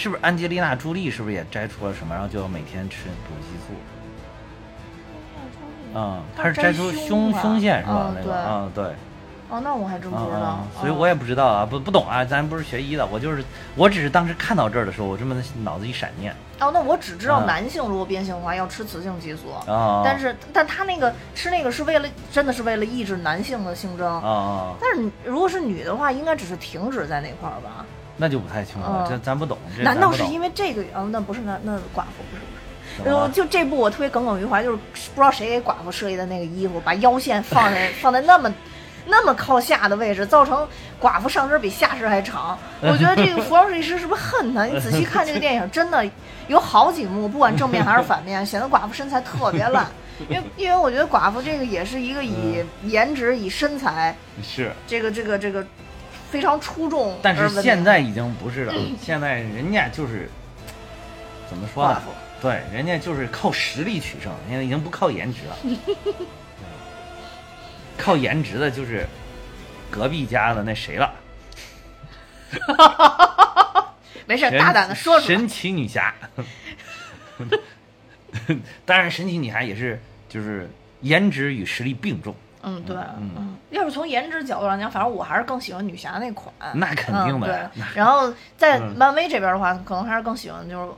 是不是安吉丽娜朱莉是不是也摘除了什么，然后就要每天吃补激素？嗯，她是摘出胸胸腺是吧？那个，嗯对，哦，那我还真不嗯知道嗯，，所以我也不知道啊，不不懂啊，咱不是学医的，我就是我只是当时看到这儿的时候，我这么脑子一闪念哦，那我只知道嗯男性如果变性的话要吃雌性激素，啊，但是但他那个吃那个是为了真的是为了抑制男性的性征，啊啊，但是如果是女的话，应该只是停止在那块儿吧？那就不太清楚了，嗯这咱不懂，难道是因为这个？哦，那不是那那寡妇不是不是。什么呃，就这部我特别耿耿于怀，就是不知道谁给寡妇设计的那个衣服，把腰线放在 放在那么那么靠下的位置，造成寡妇上身比下身还长。我觉得这个服装设计师是不是恨他？你仔细看这个电影，真的有好几幕，不管正面还是反面，显得寡妇身材特别烂。因为因为我觉得寡妇这个也是一个以颜值、以身材是。这个这个这个非常出众但是现在已经不是了，现在人家就是怎么说呢？对，人家就是靠实力取胜，现在已经不靠颜值了。靠颜值的就是隔壁家的那谁了，没事，大胆的说出来。神奇女侠。当然，神奇女侠也是就是颜值与实力并重，嗯，对，嗯。嗯，要是从颜值角度来讲，反正我还是更喜欢女侠那款。那肯定的嗯、对，然后在嗯。漫威这边的话，可能还是更喜欢就是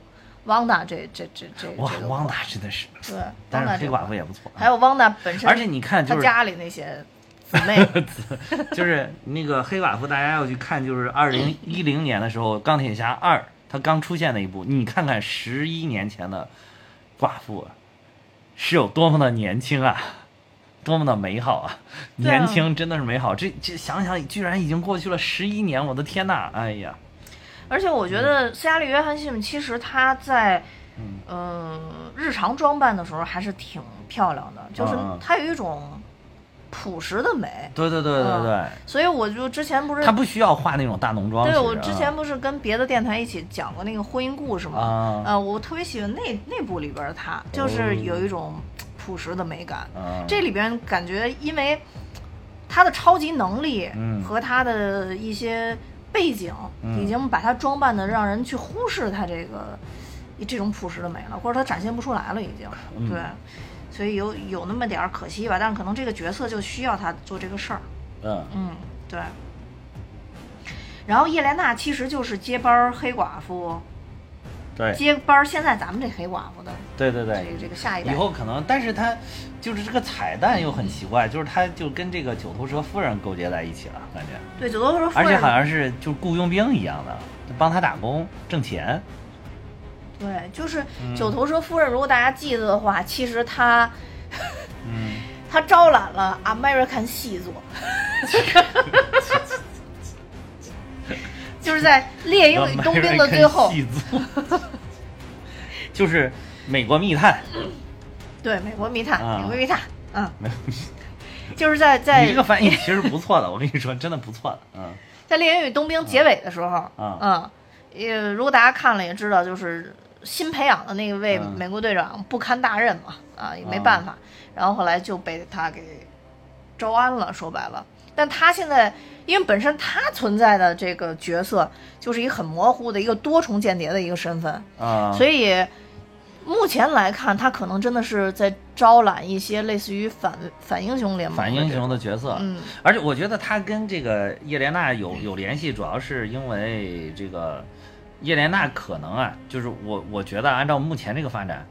汪达这这这这哇这，个汪款达真的是，对，但是黑寡妇也不错，还有汪达本身，而且你看就是他家里那些姊妹，就是那个黑寡妇，大家要去看，就是二零一零年的时候，《钢铁侠二》它刚出现那一部，你看看十一年前的寡妇是有多么的年轻啊，多么的美好啊！年轻真的是美好，这这想想，居然已经过去了十一年，我的天呐！哎呀，而且我觉得斯嘉丽·约翰逊其实她在嗯呃日常装扮的时候还是挺漂亮的，就是她有一种朴实的美。对对对对对，所以我就之前不是她不需要化那种大浓妆。对，我之前啊不是跟别的电台一起讲过那个婚姻故事嘛？啊呃，我特别喜欢那那部里边的她，就是有一种朴实的美感。啊这里边感觉，因为他的超级能力嗯和他的一些背景，嗯已经把他装扮的让人去忽视他这个这种朴实的美了，或者他展现不出来了，已经。嗯对，所以有有那么点儿可惜吧，但是可能这个角色就需要他做这个事儿。嗯嗯，对。然后叶莲娜其实就是接班儿黑寡妇，对接班儿现在咱们这黑寡妇的对对对这个这个下一代以。后可能，但是他就是这个彩蛋又很奇怪，就是他就跟这个九头蛇夫人勾结在一起了，感觉，对，九头蛇夫人而且，好像是就是雇佣兵一样的，就帮他打工挣钱。对，就是嗯九头蛇夫人。如果大家记得的话，其实他嗯，她招揽了 American 细作，就是在《猎鹰与冬兵》的最后，就是美国密探，对，美国密探，啊美国密探，嗯，没有就是在在 你这个翻译其实不错的，我跟你说，真的不错的，嗯。在《猎鹰与冬兵》结尾的时候，啊嗯，也如果大家看了也知道，就是新培养的那位嗯。美国队长不堪大任嘛，啊，也没办法，然后后来就被他给招安了，说白了。但他现在，因为本身他存在的这个角色就是一个很模糊的一个多重间谍的一个身份，啊，所以目前来看，他可能真的是在招揽一些类似于反反英雄联盟反英雄的角色，嗯，而且我觉得他跟这个叶莲娜有有联系，主要是因为这个叶莲娜可能啊，就是我我觉得按照目前这个发展，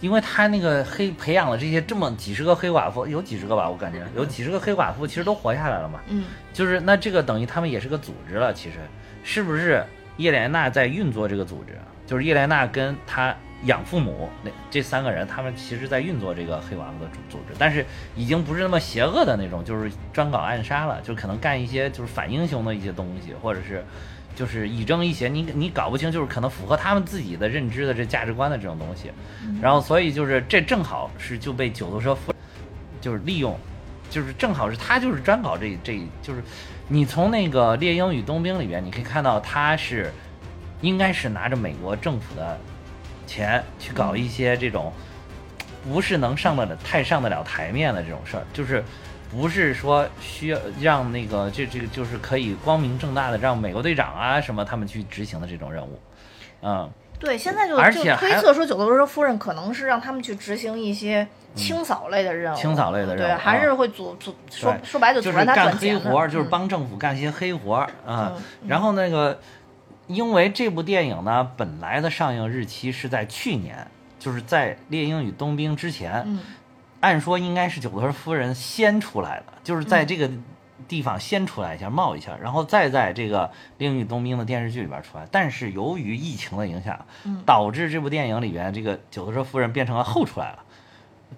因为他那个黑培养了这些这么几十个黑寡妇，有几十个吧，我感觉有几十个黑寡妇，其实都活下来了嘛。嗯，就是那这个等于他们也是个组织了，其实是不是叶莲娜在运作这个组织？就是叶莲娜跟她养父母那这三个人，他们其实在运作这个黑寡妇的组组织，但是已经不是那么邪恶的那种，就是专搞暗杀了，就可能干一些就是反英雄的一些东西，或者是就是以正一邪，你你搞不清，就是可能符合他们自己的认知的这价值观的这种东西，然后所以就是这正好是就被九头蛇夫就是利用，就是正好是他就是专搞这这就是你从那个《猎鹰与冬兵》里边你可以看到他是应该是拿着美国政府的钱去搞一些这种不是能上得了太上得了台面的这种事儿，就是不是说需要让那个这这个就是可以光明正大的让美国队长啊什么他们去执行的这种任务，嗯，对，现在就就而且还推测说九头蛇夫人可能是让他们去执行一些清扫类的任务，清扫类的任务对，还是啊会组组说说白了就是干黑活儿，就是嗯帮政府干一些黑活儿啊。嗯。然后那个，因为这部电影呢，本来的上映日期是在去年，就是在《猎鹰与冬兵》之前，嗯按说应该是九头蛇夫人先出来的，就是在这个地方先出来一下冒一下，然后再在这个《猎鹰与冬兵》的电视剧里边出来。但是由于疫情的影响，嗯导致这部电影里边这个九头蛇夫人变成了后出来了。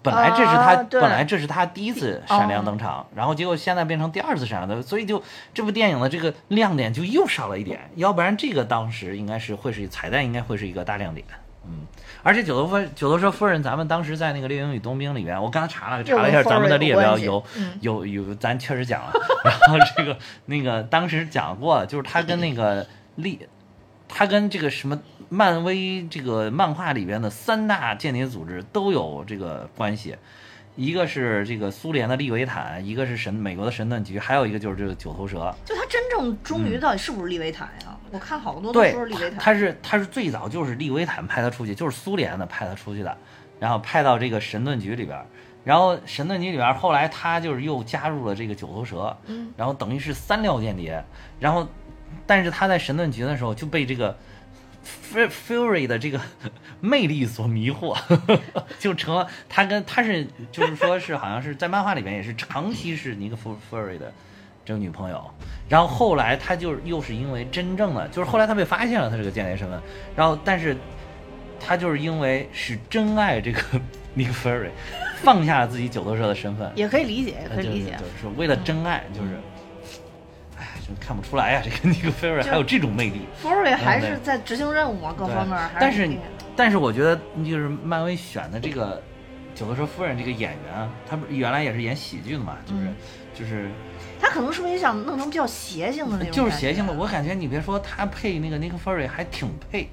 本来这是他，啊本来这是他第一次闪亮登场，然后结果现在变成第二次闪亮登，所以就这部电影的这个亮点就又少了一点，要不然这个当时应该是会是彩蛋，应该会是一个大亮点。嗯，而且九头夫九头蛇夫人，咱们当时在那个《猎鹰与冬兵》里边，我刚才查了查了一下咱们的列表有嗯有有，咱确实讲了。然后这个那个当时讲过，就是他跟那个利，他跟这个什么漫威这个漫画里边的三大间谍组织都有这个关系。一个是这个苏联的利维坦，一个是神美国的神盾局，还有一个就是这个九头蛇。就他真正忠于到底是不是利维坦呀？我看好多都是利维，坦。他是他是最早就是利维坦派他出去，就是苏联的派他出去的，然后派到这个神盾局里边儿，然后神盾局里边儿后来他就是又加入了这个九头蛇，嗯，然后等于是三料间谍，然后但是他在神盾局的时候就被这个 Fu- Fury 的这个 魅力所迷惑，就成了他跟他是就是说是好像是在漫画里边也是长期是尼克 Fu- Fury 的这个女朋友，然后后来他就又是因为真正的就是后来他被发现了他这个间谍身份，然后但是他就是因为是真爱这个 Nick Fury，放下了自己九头蛇的身份，也可以理解，也可以理解。就是为了真爱，就是，哎，真看不出来呀、这个那个 Fury 还有这种魅力。Fury 还是在执行任务啊，各方面还但是是挺厉害但是我觉得就是漫威选的这个九头蛇夫人这个演员啊，她不是原来也是演喜剧的嘛，就是、嗯。就是他可能是不是也想弄成比较邪性的那种？就是邪性的。我感觉你别说他配那个 Nick Fury 还挺配。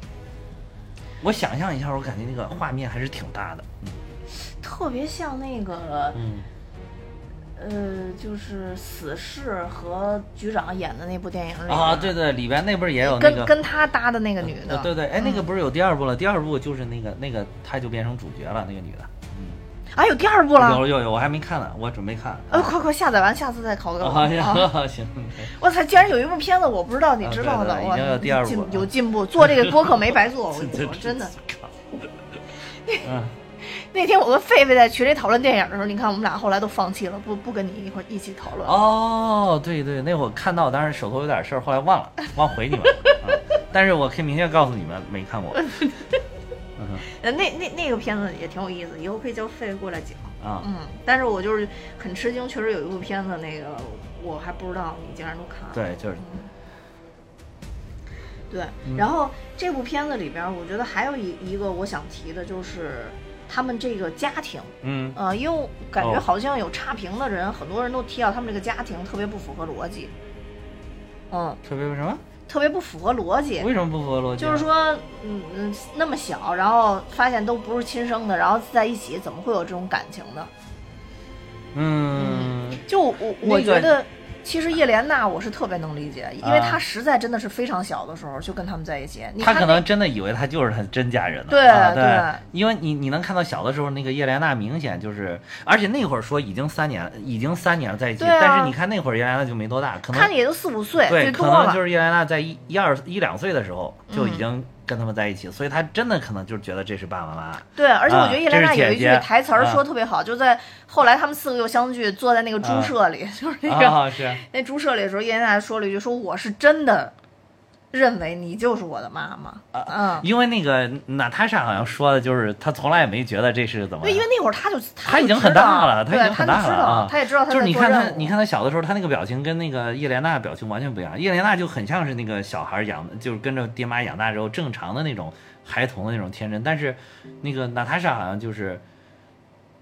我想象一下，我感觉那个画面还是挺大的。特别像那个嗯，呃，就是死侍和局长演的那部电影里啊，对对，里边那不是也有那跟个跟他搭的那个女的，呃对对，哎，那个嗯不是有第二部了？第二部就是那个那个，她就变成主角了，那个女的。啊，有第二部了。有有有，我还没看呢，我准备看。呃，快快下载完，下次再考个啊，啊！行行，我操，竟然有一部片子我不知道，你知道的，我有第二部进有进步，做这个播客没白做，我 跟你说，真的。靠。嗯，那天我跟狒狒在群里讨论电影的时候，你看我们俩后来都放弃了，不不跟你一块一起讨论。哦，对对，那会儿看到，当时手头有点事儿，后来忘了，忘回你们了。啊但是我可以明确告诉你们，没看过。呃，那那那个片子也挺有意思，以后可以叫狒狒过来讲。啊，嗯，但是我就是很吃惊，确实有一部片子，那个我还不知道你竟然都看了。对，就是对，嗯。然后这部片子里边，我觉得还有一一个我想提的，就是他们这个家庭，嗯，呃，因为感觉哦。好像有差评的人，很多人都提到他们这个家庭特别不符合逻辑，嗯，特别什么？特别不符合逻辑。为什么不符合逻辑？就是，说，嗯嗯，那么小，然后发现都不是亲生的，然后在一起，怎么会有这种感情呢？嗯，就我我觉得，其实叶莲娜我是特别能理解，因为啊她实在真的是非常小的时候就跟他们在一起。你看那他可能真的以为她就是她真家人了。对啊对因为你你能看到小的时候那个叶莲娜明显就是，而且那会儿说已经三年，已经三年了在一起，啊但是你看那会儿叶莲娜就没多大，可能看着也就四五岁，对，就是叶莲娜在一一二一两岁的时候就已经跟他们在一起，所以他真的可能就是觉得这是爸爸妈妈。对，而且我觉得叶莲娜有一句台词儿啊说得特别好，就在后来他们四个又相聚，坐在那个猪舍里，就是那个、那猪舍里的时候，叶莲娜说了一句：“说我是真的认为你就是我的妈妈。嗯，因为那个娜塔莎好像说的就是她从来也没觉得这是怎么对，，因为那会儿他就他她已经很大了，她，已经很大了啊，他也知道他就是你看她，你看她小的时候，她那个表情跟那个叶莲娜表情完全不一样。叶莲娜就很像是那个小孩养，就是跟着爹妈养大之后正常的那种孩童的那种天真，但是那个娜塔莎好像就是。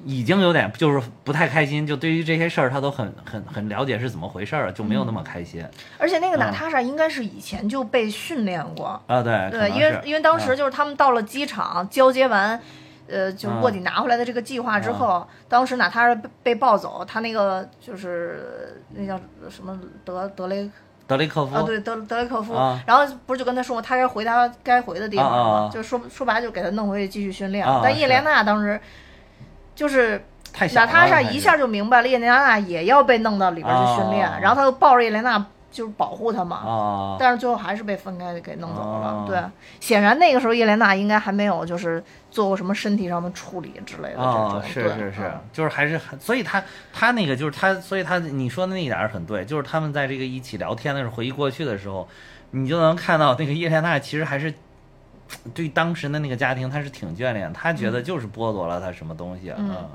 已经有点就是不太开心，就对于这些事儿，他都很很很了解是怎么回事儿了，就没有那么开心、而且那个嗯。娜塔莎应该是以前就被训练过，啊。对，对，因为因为当时嗯就是他们到了机场交接完，呃，就是卧底拿回来的这个计划之后，当时娜塔莎被被抱走，他那个就是那叫什么德德雷德雷克夫？啊，对德德雷克夫，啊。然后不是就跟他说他该回他该回的地方啊啊嘛，啊。就说说白了就给他弄回去继续训练，但叶莲娜当时就是。娜塔莎一下就明白了，叶莲娜也要被弄到里边去训练，哦然后他就抱着叶莲娜就是保护她嘛，啊，但是最后还是被分开给弄走了。哦对，显然那个时候叶莲娜应该还没有就是做过什么身体上的处理之类的这种。哦，是是是嗯，就是还是很，所以他他那个就是他，所以他你说的那一点儿很对，就是他们在这个一起聊天的时候，回忆过去的时候，你就能看到那个叶莲娜其实还是对当时的那个家庭，他是挺眷恋，他觉得就是剥夺了他什么东西，嗯。嗯，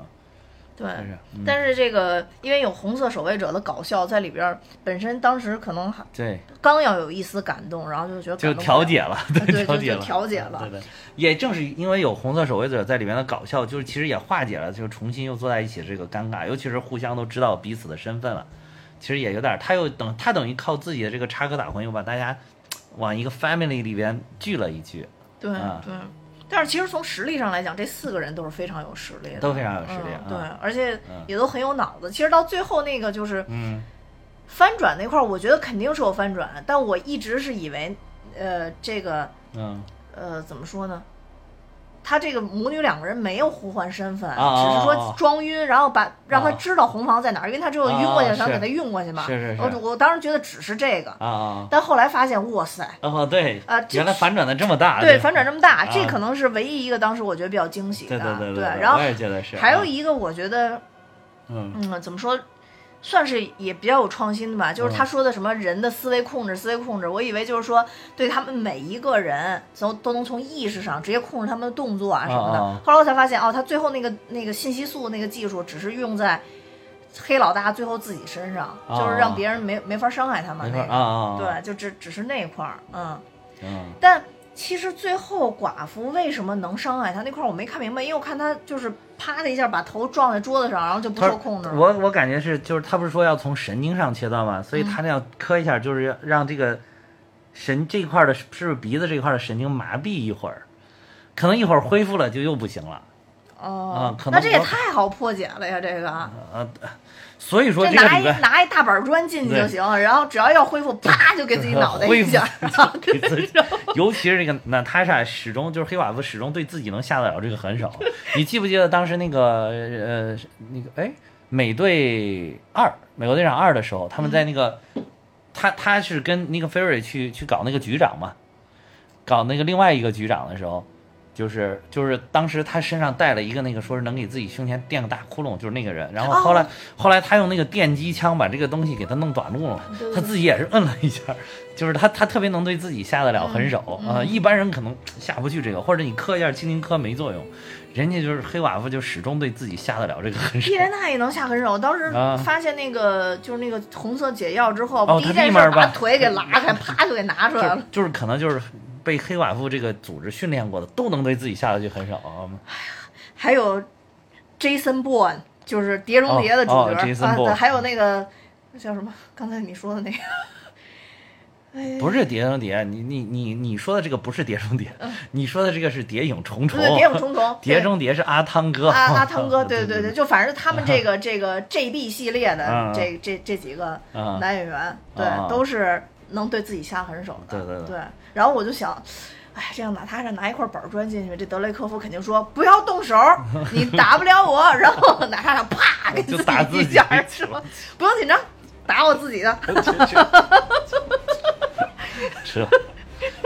对。但是嗯。但是这个，因为有红色守卫者的搞笑在里边，本身当时可能还对，刚要有一丝感动，然后就觉得就调解了，对，调解了，调解了。对对，也正是因为有红色守卫者在里面的搞笑，就是其实也化解了，就重新又坐在一起这个尴尬，尤其是互相都知道彼此的身份了，其实也有点，他又等他等于靠自己的这个插科打诨，又把大家往一个 family 里边聚了一聚，对啊对。但是其实从实力上来讲，这四个人都是非常有实力的，都非常有实力对，而且嗯也都很有脑子。其实到最后那个就是嗯翻转那块儿，我觉得肯定是有翻转，但我一直是以为，呃，这个嗯呃怎么说呢？他这个母女两个人没有互换身份，只是说装晕，然后把让他啊知道红房在哪儿，因为他只有晕过去，啊啊是想给他运过去嘛。是是是。我我当时觉得只是这个，啊啊但后来发现，哇塞，哦对啊原来反转的这么大，对，反转这么大，这啊可能是唯一一个当时我觉得比较惊喜的。对对对对然后我也觉得是，还有啊。一个我觉得，嗯。嗯，怎么说，算是也比较有创新的吧。就是嗯他说的什么人的思维控制，思维控制，我以为就是说对他们每一个人从都能从意识上直接控制他们的动作啊什么的。啊啊后来我才发现，哦，他最后那个那个信息素那个技术只是用在黑老大最后自己身上，啊就是让别人没没法伤害他嘛。那个对，就只只是那块儿，嗯。嗯但其实最后寡妇为什么能伤害他那块儿我没看明白，因为我看他就是啪的一下把头撞在桌子上，然后就不受控制了。我我感觉是，就是他不是说要从神经上切断吗？所以他那样磕一下，就是要让这个神这块儿的，是不是鼻子这块儿的神经麻痹一会儿，可能一会儿恢复了就又不行了。哦啊，可能那这也太好破解了呀！这个，呃，所以说这拿一个拿一大板砖进去就行，然后只要要恢复，啪就给自己脑袋一下。尤其是这个娜塔莎始终就是黑寡妇始终对自己能下得了这个狠手。你记不记得当时那个呃那个哎美队二美国队长二的时候，他们在那个、他他是跟那个菲瑞去去搞那个局长嘛，搞那个另外一个局长的时候。就是就是当时他身上带了一个那个说是能给自己胸前垫个大窟窿，就是那个人。然后后来、哦后来他用那个电击枪把这个东西给他弄短路了，他自己也是摁了一下，就是他他特别能对自己下得了狠手啊、嗯一般人可能下不去这个，或者你磕一下轻轻磕没作用，人家就是黑寡妇就始终对自己下得了这个狠手伊。莲娜也能下狠手，当时啊发现那个就是那个红色解药之后，哦第一件把把腿给拉开，啪就给拿出来了。就就是可能就是被黑寡妇这个组织训练过的，都能对自己下得去狠手啊。还有 Jason Bourne，就是《碟中谍》的主角、哦哦，Jason 啊，对还有那个叫什么？刚才你说的那个，哎，不是碟中谍，你你你你说的这个不是碟中谍，你说的这个是谍影重重。嗯对，谍影重重，碟中谍是阿汤哥，阿阿汤哥，对对对对，就反正他们这个这个 JB 系列的嗯这这这几个嗯男演员，对嗯，都是能对自己下狠手的，对对对对。然后我就想。哎，这样哪怕是拿一块板砖进去，这德雷科夫肯定说不要动手，你打不了我。然后哪怕是啪 给就自打自己己一下，是吧？不用紧张，打我自己的。是，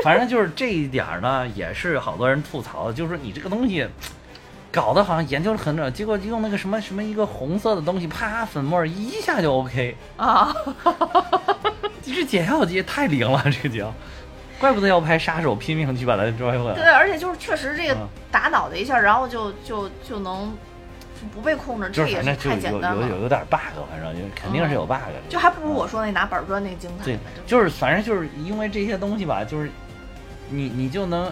反正就是这一点儿呢，也是好多人吐槽的，就是你这个东西搞得好像研究了很久，结果用那个什么什么一个红色的东西，啪粉末一下就 OK，啊，你这解药也太灵了，这个解药。怪不得要拍杀手拼命去把他拽回来对，而且就是确实这个嗯打脑袋一下，然后就就就能不被控制，这也是太简单了。有有有点 bug，反正就肯定是有 bug 的。就还不如我说那拿板砖那个精彩对。，就是反正就是因为这些东西吧，就是你你就能，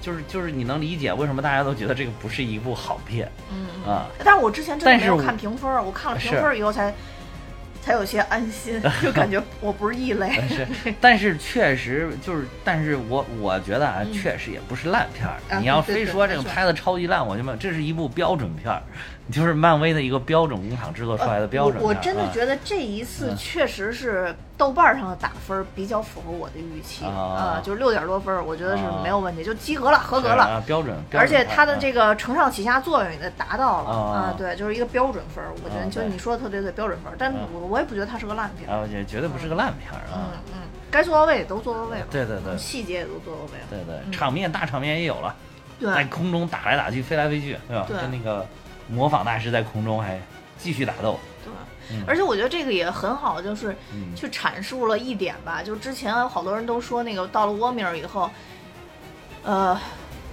就是就是你能理解为什么大家都觉得这个不是一部好片嗯嗯。啊。但是我之前真的没有看评分，我看了评分以后才才有些安心，就感觉我不是异类。是，但是确实就是，但是我我觉得啊，嗯确实也不是烂片儿。啊你要非说这个拍的超级烂，我就没有，这是一部标准片儿，就是漫威的一个标准工厂制作出来的标准、呃我我真的啊觉得这一次嗯确实是豆瓣上的打分比较符合我的预期啊就是六点多分，我觉得是啊没有问题，就及格了，合格了。啊，标准。标而且它的啊这个承上启下作用也达到了啊啊，对，就是一个标准分儿。我觉得就你说的特别对，标准分儿。但啊我我也不觉得它是个烂片。啊，也绝对不是个烂片啊嗯啊。嗯，该做到位也都做到位了，对对对嗯细节也都做到位了。对对，嗯场面大场面也有了，在空中打来打去，飞来飞去，对吧？对跟那个模仿大师在空中还继续打斗。对嗯，而且我觉得这个也很好，就是嗯去阐述了一点吧，就之前好多人都说那个到了沃米尔以后，呃，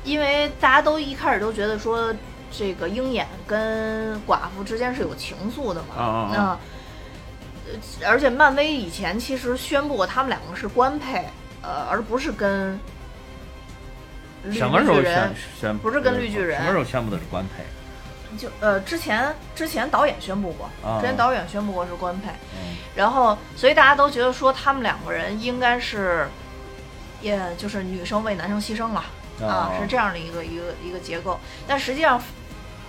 因为大家都一开始都觉得说这个鹰眼跟寡妇之间是有情愫的嘛，啊啊啊那呃而且漫威以前其实宣布过他们两个是官配，呃，而不是跟绿什么时候宣宣？不是跟绿巨人什么时候宣布的是官配？就呃之前之前导演宣布过，啊之前导演宣布过是官配。嗯然后，所以大家都觉得说他们两个人应该是，也就是女生为男生牺牲了啊，哦是这样的一个一个一个结构。但实际上，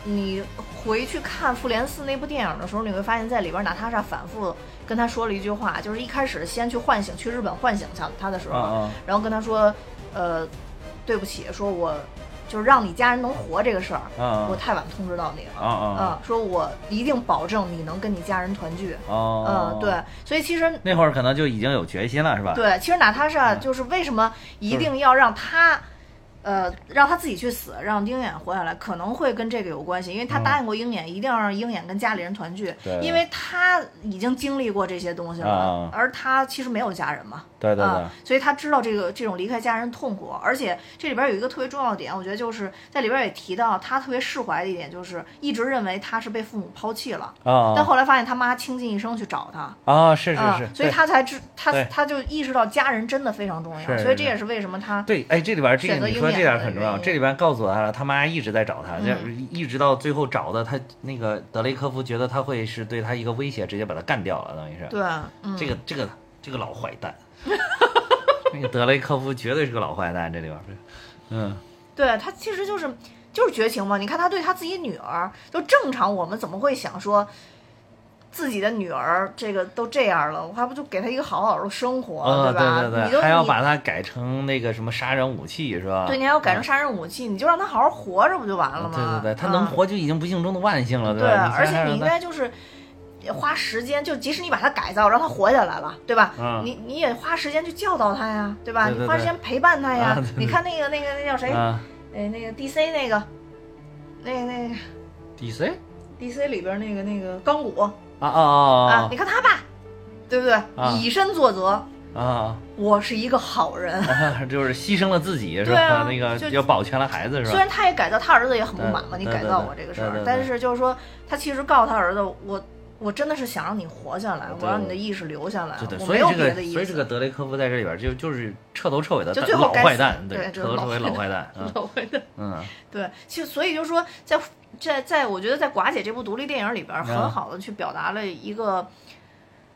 你回去看《复联四》那部电影的时候，你会发现在里边娜塔莎反复跟他说了一句话，就是一开始先去唤醒去日本唤醒他他的时候，然后跟他说，呃，对不起，说我就是让你家人能活这个事儿，啊我太晚通知到你了。啊啊啊，说我一定保证你能跟你家人团聚。哦嗯，，对，所以其实那会儿可能就已经有决心了，是吧？对，其实娜塔莎嗯就是为什么一定要让她，呃，让他自己去死，让鹰眼活下来，可能会跟这个有关系，因为她嗯。答应过鹰眼，一定要让鹰眼跟家里人团聚，对。因为他已经经历过这些东西了，啊。而他其实没有家人嘛。对对对。啊，所以他知道这个这种离开家人痛苦，而且这里边有一个特别重要的点，我觉得就是在里边也提到他特别释怀的一点，就是一直认为他是被父母抛弃了，啊但后来发现他妈倾尽一生去找他，啊，是是啊是，所以他才知他他就意识到家人真的非常重要，所以这也是为什么他对，哎，这里边这个选择你说这点很重要，这里边告诉他了，他妈一直在找他，嗯这一直到最后找的他那个德雷科夫觉得他会是对他一个威胁，直接把他干掉了，等于是。对，嗯，这个这个这个老坏蛋，那个德雷科夫绝对是个老坏蛋，这里边是，嗯，对他其实就是就是绝情嘛。你看他对他自己女儿，就正常我们怎么会想说自己的女儿这个都这样了，我还不就给她一个好好的生活，对，吧？对对对，你还要把它改成那个什么杀人武器是吧？对，你还要改成嗯杀人武器，你就让他好好活着不就完了吗？对对对，他啊能活就已经不幸中的万幸了，对，吧？对而且你应该就是花时间，就即使你把他改造，让他活下来了，对吧？嗯你你也花时间去教导他呀，对吧？对对你花时间陪伴他呀。你看那个那个那叫谁？啊哎，那个 DC 那个，那个那个，DC DC 里边那个那个钢骨啊啊啊啊，你看他爸，对不对？啊以身作则，啊啊我是一个好人。啊，就是牺牲了自己是吧？那个就要保全了孩子是吧？虽然他也改造，他儿子也很不满嘛，你改造我这个事儿但是就是说，他其实告诉他儿子，我我真的是想让你活下来，我让你的意识留下来对对，，我没有所以这个别的意思。所以这个德雷科夫在这里边就就是彻头彻尾的就最后老坏蛋，对就是彻头彻尾老老坏蛋，嗯 老坏蛋嗯对，其实所以就是说，在在在我觉得在寡姐这部独立电影里边，嗯很好的去表达了一个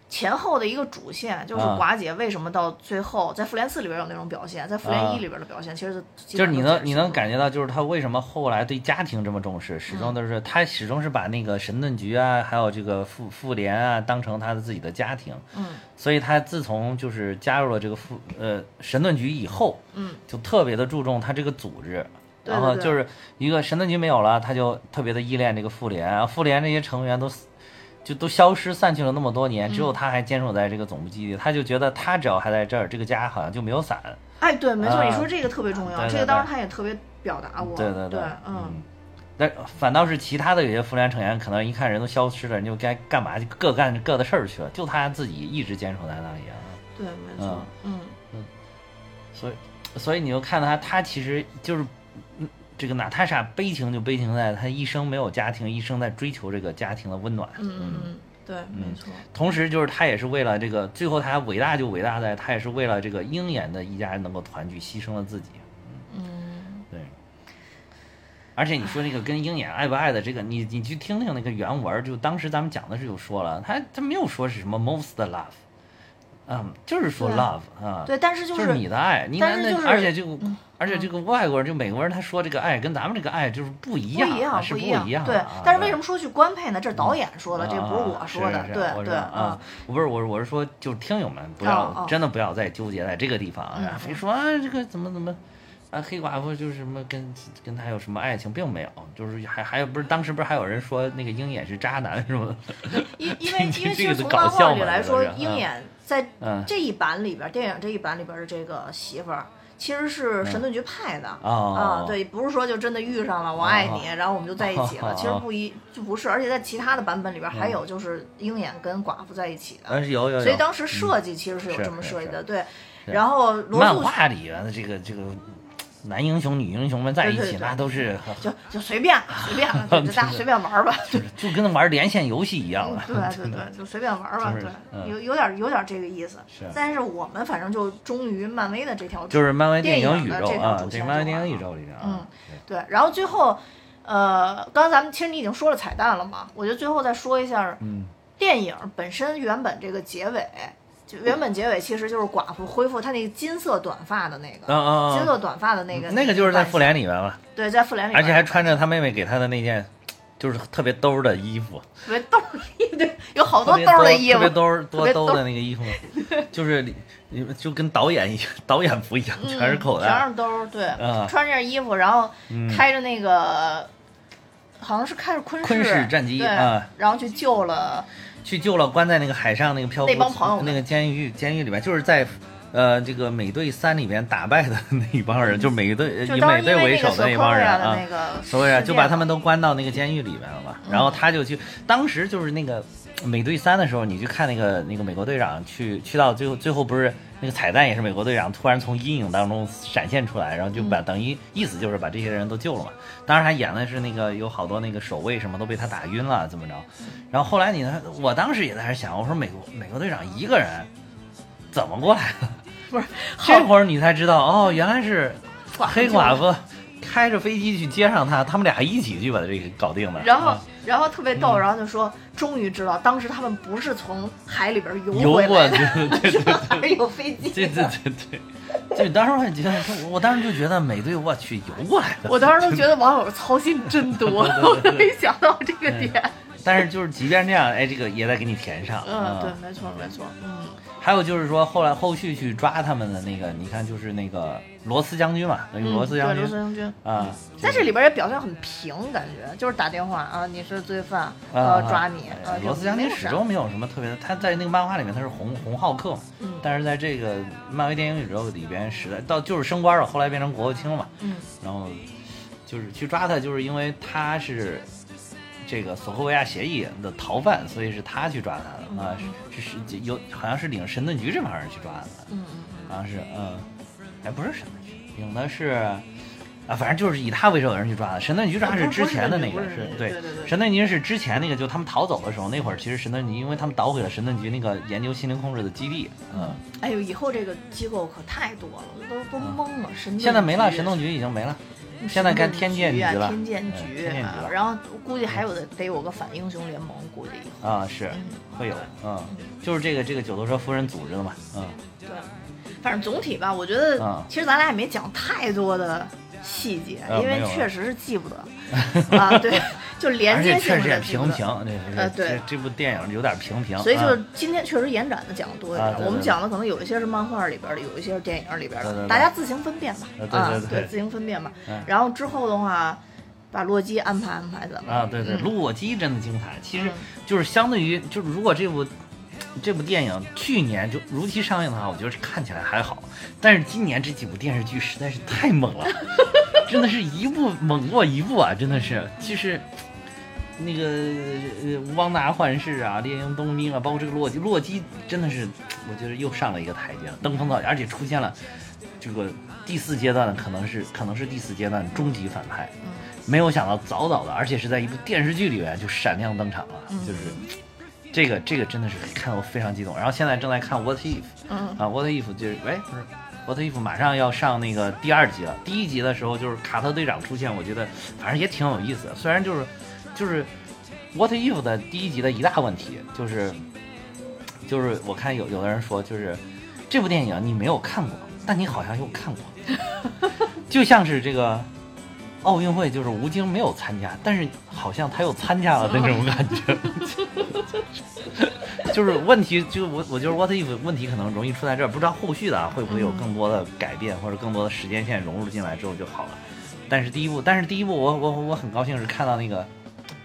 前后的一个主线，就是啊寡姐为什么到最后在复联四里边有那种表现，在复联啊一里边的表现，其实就是你能你能感觉到，就是他为什么后来对家庭这么重视，始终嗯都是他始终是把那个神盾局啊，还有这个复复联啊，当成他的自己的家庭。嗯所以他自从就是加入了这个复呃神盾局以后，嗯，就特别的注重他这个组织。然后就是一个神盾局没有了，他就特别的依恋这个复联啊，复联这些成员都死就都消失散去了那么多年，只有他还坚守在这个总部基地，他就觉得他只要还在这儿，这个家好像就没有散。哎，对，没错，啊你说这个特别重要，对对这个当时他也特别表达过，对对对，嗯，但反倒是其他的有些复联成员，可能一看人都消失了，人就该干嘛就各干各的事儿去了，就他自己一直坚守在那里啊。对，没错，嗯嗯。所以所以你就看到他，他其实就是。嗯这个娜塔莎悲情就悲情在她一生没有家庭，一生在追求这个家庭的温暖。嗯嗯嗯，对，没错。同时，就是她也是为了这个，最后她伟大就伟大在，她也是为了这个鹰眼的一家人能够团聚，牺牲了自己。嗯，对。而且你说那个跟鹰眼爱不爱的这个，你你去听听那个原文，就当时咱们讲的时候就说了，他他没有说是什么 most love，嗯，就是说 love 啊，对，但是就就是你的爱，你那但是就是而且这个嗯而且这个外国人就美国人他说这个爱跟咱们这个爱就是不一样，不一样，是不一样的对但是为什么说去官配呢？这是导演说的，这不是啊我说的。对对我知道啊，我不是我我是说，就是听友们不哦要哦真的不要再纠结在这个地方啊，嗯非说啊这个怎么怎么。啊，黑寡妇就是什么跟跟他有什么爱情，并没有，就是还还有不是当时不是还有人说那个鹰眼是渣男是吗？因因为 因为其这个实从漫画搞笑嘛里来说鹰眼在嗯。这一版里边，电影这一版里边的这个媳妇儿。其实是神盾局派的、哦。啊，对，不是说就真的遇上了，我爱你，哦。然后我们就在一起了。哦 其实不一就不是，而且在其他的版本里边还嗯。有就是鹰眼跟寡妇在一起的，但是有有有，所以当时设计其实是有这么设计的，对。然后罗漫素画里边的这个这个男英雄女英雄们在一起，那都是就就随便了，随便了，就 就大家随便玩吧，就是就跟玩连线游戏一样了。对对对，就随便玩吧，就是对，嗯有有点有点这个意思。是但是我们反正就忠于漫威的这条，就是漫威电影宇宙啊漫威电影宇宙里边啊，嗯对。然后最后，呃，刚才咱们其实你已经说了彩蛋了嘛，我觉得最后再说一下嗯电影本身原本这个结尾。就原本结尾其实就是寡妇恢复她那个金色短发的那个，啊啊啊金色短发的那个，那个就是在复联里面嘛，对，在复联里面，而且还穿着她妹妹给她的那件，就是特别兜儿的衣服，特别兜衣服，对，有好多兜儿的衣服特别，兜儿多兜兜的那个衣服，就是里就跟导演一样，导演不一样，嗯全是口袋全。是兜儿，对，啊穿着衣服，然后嗯开着那个，好像是开着昆昆士战机对，啊然后去救了，去救了关在那个海上那个漂浮那帮朋友那个监狱监狱里面，就是在呃这个美队三里边打败的那一帮人，就是美队以美队为首的那帮人啊。那，个所以啊就把他们都关到那个监狱里面了嘛。嗯。然后他就去，当时就是那个美队三的时候，你去看那个那个美国队长去去到最后最后不是那个彩蛋也是美国队长突然从阴影当中闪现出来，然后就把、嗯等于意思就是把这些人都救了嘛。当时他演的是那个有好多那个守卫什么都被他打晕了怎么着，然后后来你呢，我当时也在那想，我说美国美国队长一个人怎么过来的？不是这会儿你才知道哦，原来是黑寡妇开着飞机去接上他，他们俩一起去把这个搞定了。然后啊，然后特别嗯逗，然后就说，终于知道当时他们不是从海里边游游过，回来的，对对对还是有飞机对对。对对对，就当时我也觉得，我当时就觉得美队，我去游过来的。我当时都觉得网友操心真多，我都没想到这个点。但是就是即便这样，哎，这个也得给你填上。嗯，对，没错没错，嗯，还有就是说，后来后续去抓他们的那个，你看就是那个罗斯将军嘛，等于罗斯将军。罗斯将军。啊，在这里边也表现很平，感觉就是打电话啊，你是罪犯，我啊要抓你啊。罗斯将军始终没有什么特别的，他在那个漫画里面他是红红浩克嘛，嗯。但是在这个漫威电影宇宙里边，实在到就是升官了，后来变成国务卿了嘛，嗯。然后就是去抓他，就是因为他是这个索科维亚协议的逃犯，所以是他去抓他的啊，是是是有好像是领神盾局这帮人去抓他的，嗯嗯好像是嗯，哎不是神盾局，领的是。啊，反正就是以他为首的人去抓的。神盾局抓是之前的那个，不是是是对对对对神盾局是之前那个，就他们逃走的时候，那会儿其实神盾局，因为他们捣毁了神盾局那个研究心灵控制的基地，嗯，哎呦，以后这个机构可太多了，都都懵了。神盾现在没了，神盾局已经没了，现在干天剑局啊了，天剑嗯局天剑局然后估计还有的得有个反英雄联盟，估计以后。啊，是嗯会有，嗯，就是这个这个九头蛇夫人组织的嘛，嗯，对，反正总体吧，我觉得嗯其实咱俩也没讲太多的细节，因为确实是记不得 啊。对，就连接性且确实也的记不得平平，这这呃对这这部电影有点平平，所以就今天确实延展的讲的多一点。啊对对我们讲的可能有一些是漫画里边的，有一些是电影里边的，对对对大家自行分辨吧。呃对啊，对对自行分辨吧。嗯然后之后的话，把洛基安排安排怎么啊，对对，嗯洛基真的精彩，其实嗯就是相对于就是如果这部。这部电影去年就如期上映的话，我觉得看起来还好，但是今年这几部电视剧实在是太猛了，真的是一部猛过一部啊！真的是，就是那个呃汪达幻视啊、猎鹰冬兵啊，包括这个洛基，洛基真的是我觉得又上了一个台阶了，登峰造极，而且出现了这个第四阶段的可能是可能是第四阶段终极反派，没有想到早早的，而且是在一部电视剧里面就闪亮登场了，就是这个这个真的是看得我非常激动。然后现在正在看 What If，嗯。啊 What If 就是喂不是 What If 马上要上那个第二集了，第一集的时候就是卡特队长出现，我觉得反正也挺有意思的，虽然就是就是 What If 的第一集的一大问题就是就是我看有有的人说就是这部电影你没有看过，但你好像又看过，就像是这个奥运会，就是吴京没有参加，但是好像他又参加了的那种感觉。就是问题，就我我就是 what if 问题可能容易出在这儿，不知道后续的啊会不会有更多的改变，或者更多的时间线融入进来之后就好了。但是第一部，但是第一部我我我很高兴是看到那个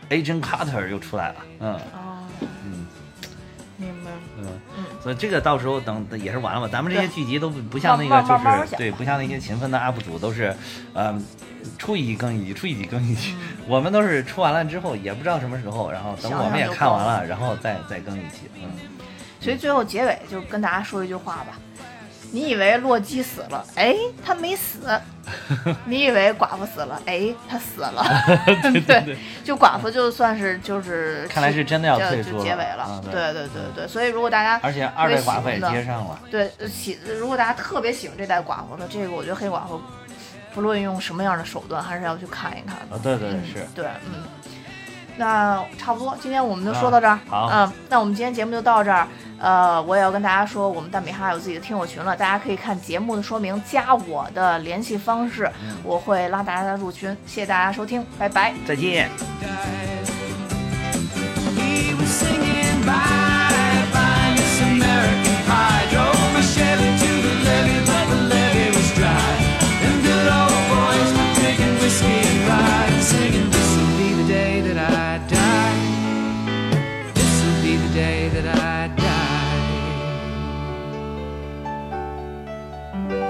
Agent Carter 又出来了，嗯。哦，嗯。明白。嗯，所以这个到时候等也是完了吧。咱们这些剧集都不不像那个就是对，不像那些勤奋的 UP 主都是，呃。出一集更一集，出一集更一集。我们都是出完了之后也不知道什么时候，然后等我们也看完了，然后再再更一集。嗯，所以最后结尾就跟大家说一句话吧。你以为洛基死了，哎，他没死；你以为寡妇死了，哎，他死了。对对对，就寡妇就算是就是看来是真的要就退出就结尾了。啊对对对对对，所以如果大家而且二代寡妇也接上了。对呃喜，如果大家特别喜欢这代寡妇的这个，我觉得黑寡妇不论用什么样的手段，还是要去看一看的。啊，对对嗯是。对，嗯，那差不多，今天我们就说到这儿。啊好嗯，那我们今天节目就到这儿。呃，我也要跟大家说，我们蛋米哈有自己的听友群了，大家可以看节目的说明，加我的联系方式，嗯我会拉大家入群。谢谢大家收听，拜拜。再见。He was singing